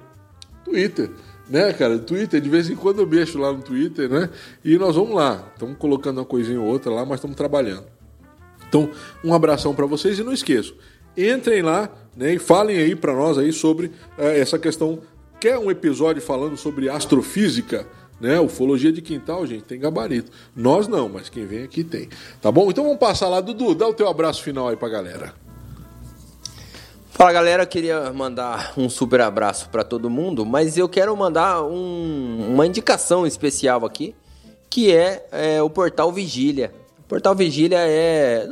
Twitter né, cara? Twitter, de vez em quando eu mexo lá no Twitter, né? E nós vamos lá. Estamos colocando uma coisinha ou outra lá, mas estamos trabalhando. Então, um abração para vocês e não esqueçam, entrem lá né, e falem aí para nós aí sobre é, essa questão. Quer um episódio falando sobre astrofísica? Né? Ufologia de quintal, gente, tem gabarito. Nós não, mas quem vem aqui tem. Tá bom? Então vamos passar lá, Dudu, dá o teu abraço final aí pra galera. Fala galera, queria mandar um super abraço para todo mundo, mas eu quero mandar um, uma indicação especial aqui, que é, é o portal Vigília. Portal Vigília é,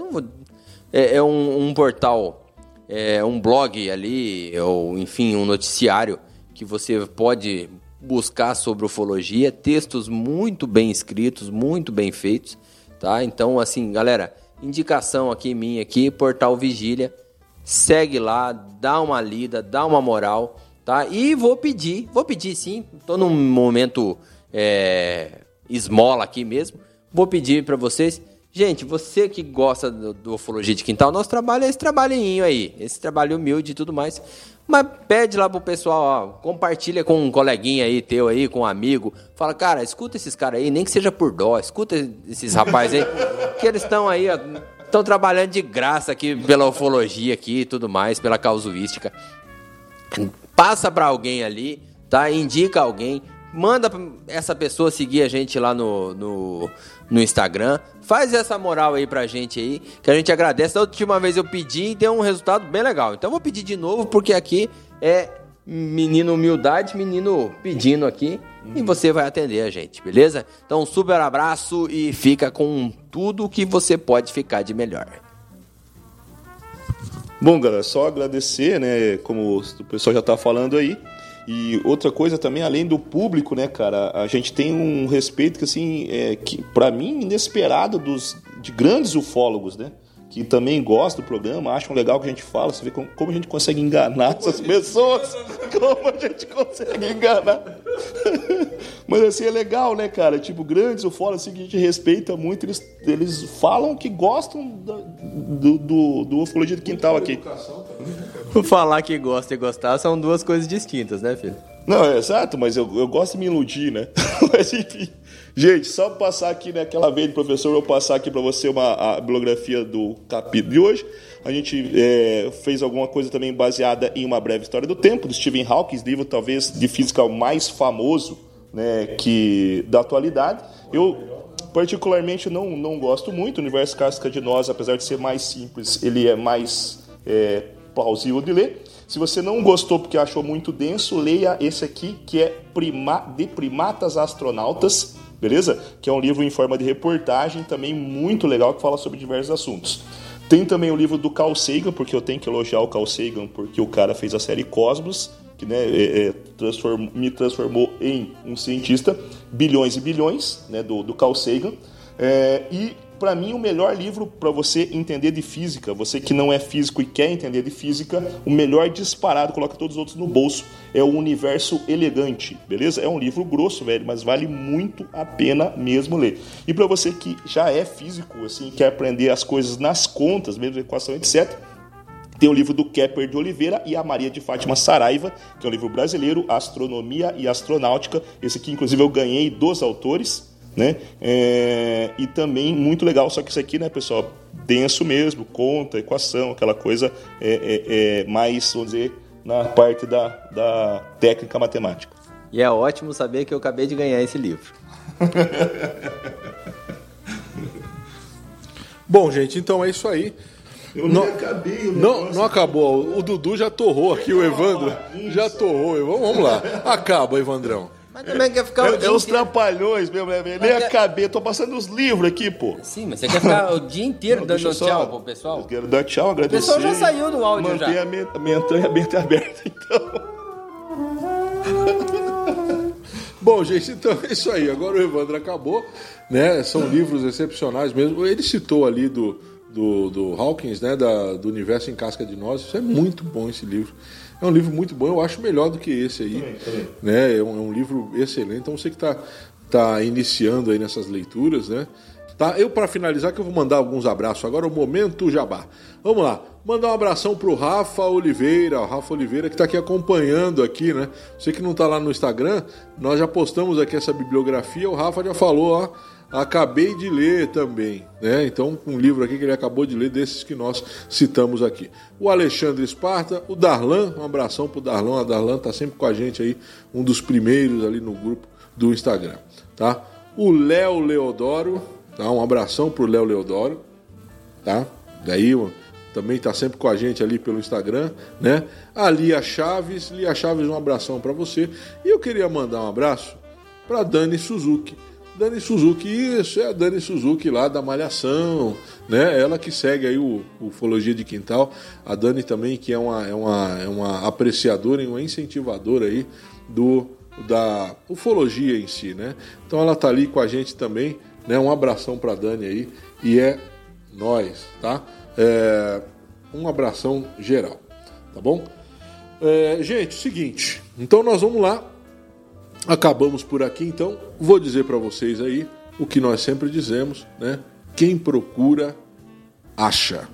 é, é um, um, portal, é um blog ali, ou enfim, um noticiário que você pode buscar sobre ufologia, textos muito bem escritos, muito bem feitos, tá? Então, assim, galera, indicação aqui minha aqui, Portal Vigília. Segue lá, dá uma lida, dá uma moral, tá? E vou pedir, vou pedir sim, tô num momento é, esmola aqui mesmo. Vou pedir para vocês, gente, você que gosta do, do ufologia de quintal, nosso trabalho é esse trabalhinho aí, esse trabalho humilde e tudo mais. Mas pede lá pro pessoal, ó, compartilha com um coleguinha aí teu aí, com um amigo. Fala, cara, escuta esses caras aí, nem que seja por dó, escuta esses rapazes aí, que eles estão aí, estão trabalhando de graça aqui pela ufologia aqui e tudo mais, pela causuística. Passa para alguém ali, tá? Indica alguém, manda essa pessoa seguir a gente lá no, no, no, Instagram. Faz essa moral aí pra gente aí, que a gente agradece. Da última vez eu pedi e deu um resultado bem legal. Então vou pedir de novo, porque aqui é menino humildade, menino pedindo aqui. E você vai atender a gente, beleza? Então, um super abraço e fica com tudo que você pode ficar de melhor. Bom, galera, só agradecer, né? Como o pessoal já tá falando aí. E outra coisa também, além do público, né, cara, a gente tem um respeito que, assim, é, que para mim, inesperado dos, de grandes ufólogos, né? Que também gostam do programa, acham legal que a gente fala, você vê como, como a gente consegue enganar essas pessoas, como a gente consegue enganar. Mas assim, é legal, né, cara? Tipo, grandes ufólogos assim, que a gente respeita muito, eles, eles falam que gostam do, do, do ufologia do quintal aqui. Falar que gosta e gostar são duas coisas distintas, né, filho? Não, é exato, mas eu, eu gosto de me iludir, né? mas enfim. Gente, só passar aqui naquela né, vez, professor, eu passar aqui para você uma, a bibliografia do capítulo de hoje. A gente é, fez alguma coisa também baseada em uma breve história do tempo, do Stephen Hawking, livro talvez de física mais famoso né, que da atualidade. Eu particularmente não, não gosto muito. O universo casca de nós, apesar de ser mais simples, ele é mais é, plausível de ler. Se você não gostou porque achou muito denso, leia esse aqui, que é Prima, De Primatas Astronautas, beleza? Que é um livro em forma de reportagem, também muito legal, que fala sobre diversos assuntos. Tem também o livro do Carl Sagan, porque eu tenho que elogiar o Carl Sagan, porque o cara fez a série Cosmos, que né, é, é, transform, me transformou em um cientista, bilhões e bilhões, né, do, do Carl Sagan. É, e para mim, o melhor livro para você entender de física, você que não é físico e quer entender de física, o melhor disparado, coloca todos os outros no bolso, é o Universo Elegante, beleza? É um livro grosso, velho, mas vale muito a pena mesmo ler. E para você que já é físico, assim, quer aprender as coisas nas contas, mesmo equação, etc., tem o livro do Kepler de Oliveira e a Maria de Fátima Saraiva, que é um livro brasileiro, Astronomia e Astronáutica. Esse aqui, inclusive, eu ganhei dos autores né? É, e também muito legal, só que isso aqui, né, pessoal, denso mesmo, conta, equação, aquela coisa é, é, é, mais, vamos dizer, na parte da, da técnica matemática. E é ótimo saber que eu acabei de ganhar esse livro. Bom, gente, então é isso aí. Eu não acabei. não, não acabou. O Dudu já torrou aqui, o Evandro já torrou. Vamos lá. Acaba, Evandrão. Mas também quer ficar é, o dia É os trapalhões mesmo, né? Nem quer... acabei, tô passando os livros aqui, pô. Sim, mas você quer ficar o dia inteiro não, dando só... tchau pro pessoal? Eu quero dar tchau, agradecer. O pessoal já saiu do áudio Manter já. Manter a minha entrada aberta, aberta, então. Bom, gente, então é isso aí. Agora o Evandro acabou, né? São livros excepcionais mesmo. Ele citou ali do, do, do Hawkins, né? Da, do Universo em Casca de Nós. Isso é muito bom esse livro. É um livro muito bom, eu acho melhor do que esse aí. Também, também. Né? É, um, é um livro excelente. Então você que está tá iniciando aí nessas leituras, né? Tá? Eu, para finalizar, que eu vou mandar alguns abraços agora, o momento jabá. Vamos lá, mandar um abração pro Rafa Oliveira, o Rafa Oliveira que está aqui acompanhando aqui, né? Você que não está lá no Instagram, nós já postamos aqui essa bibliografia, o Rafa já falou, ó acabei de ler também, né? Então, um livro aqui que ele acabou de ler, desses que nós citamos aqui. O Alexandre Esparta, o Darlan, um abração pro Darlan, a Darlan tá sempre com a gente aí, um dos primeiros ali no grupo do Instagram, tá? O Léo Leodoro, tá? Um abração pro Léo Leodoro, tá? Daí, também está sempre com a gente ali pelo Instagram, né? A Lia Chaves, Lia Chaves, um abração para você. E eu queria mandar um abraço para Dani Suzuki. Dani Suzuki, isso, é a Dani Suzuki lá da Malhação, né? Ela que segue aí o, o Ufologia de Quintal. A Dani também, que é uma, é uma, é uma apreciadora e uma incentivadora aí do, da ufologia em si, né? Então ela tá ali com a gente também, né? Um abração para Dani aí. E é Nós, tá? É, um abração geral, tá bom? É, gente, seguinte. Então nós vamos lá. Acabamos por aqui, então. Vou dizer para vocês aí o que nós sempre dizemos, né? Quem procura, acha.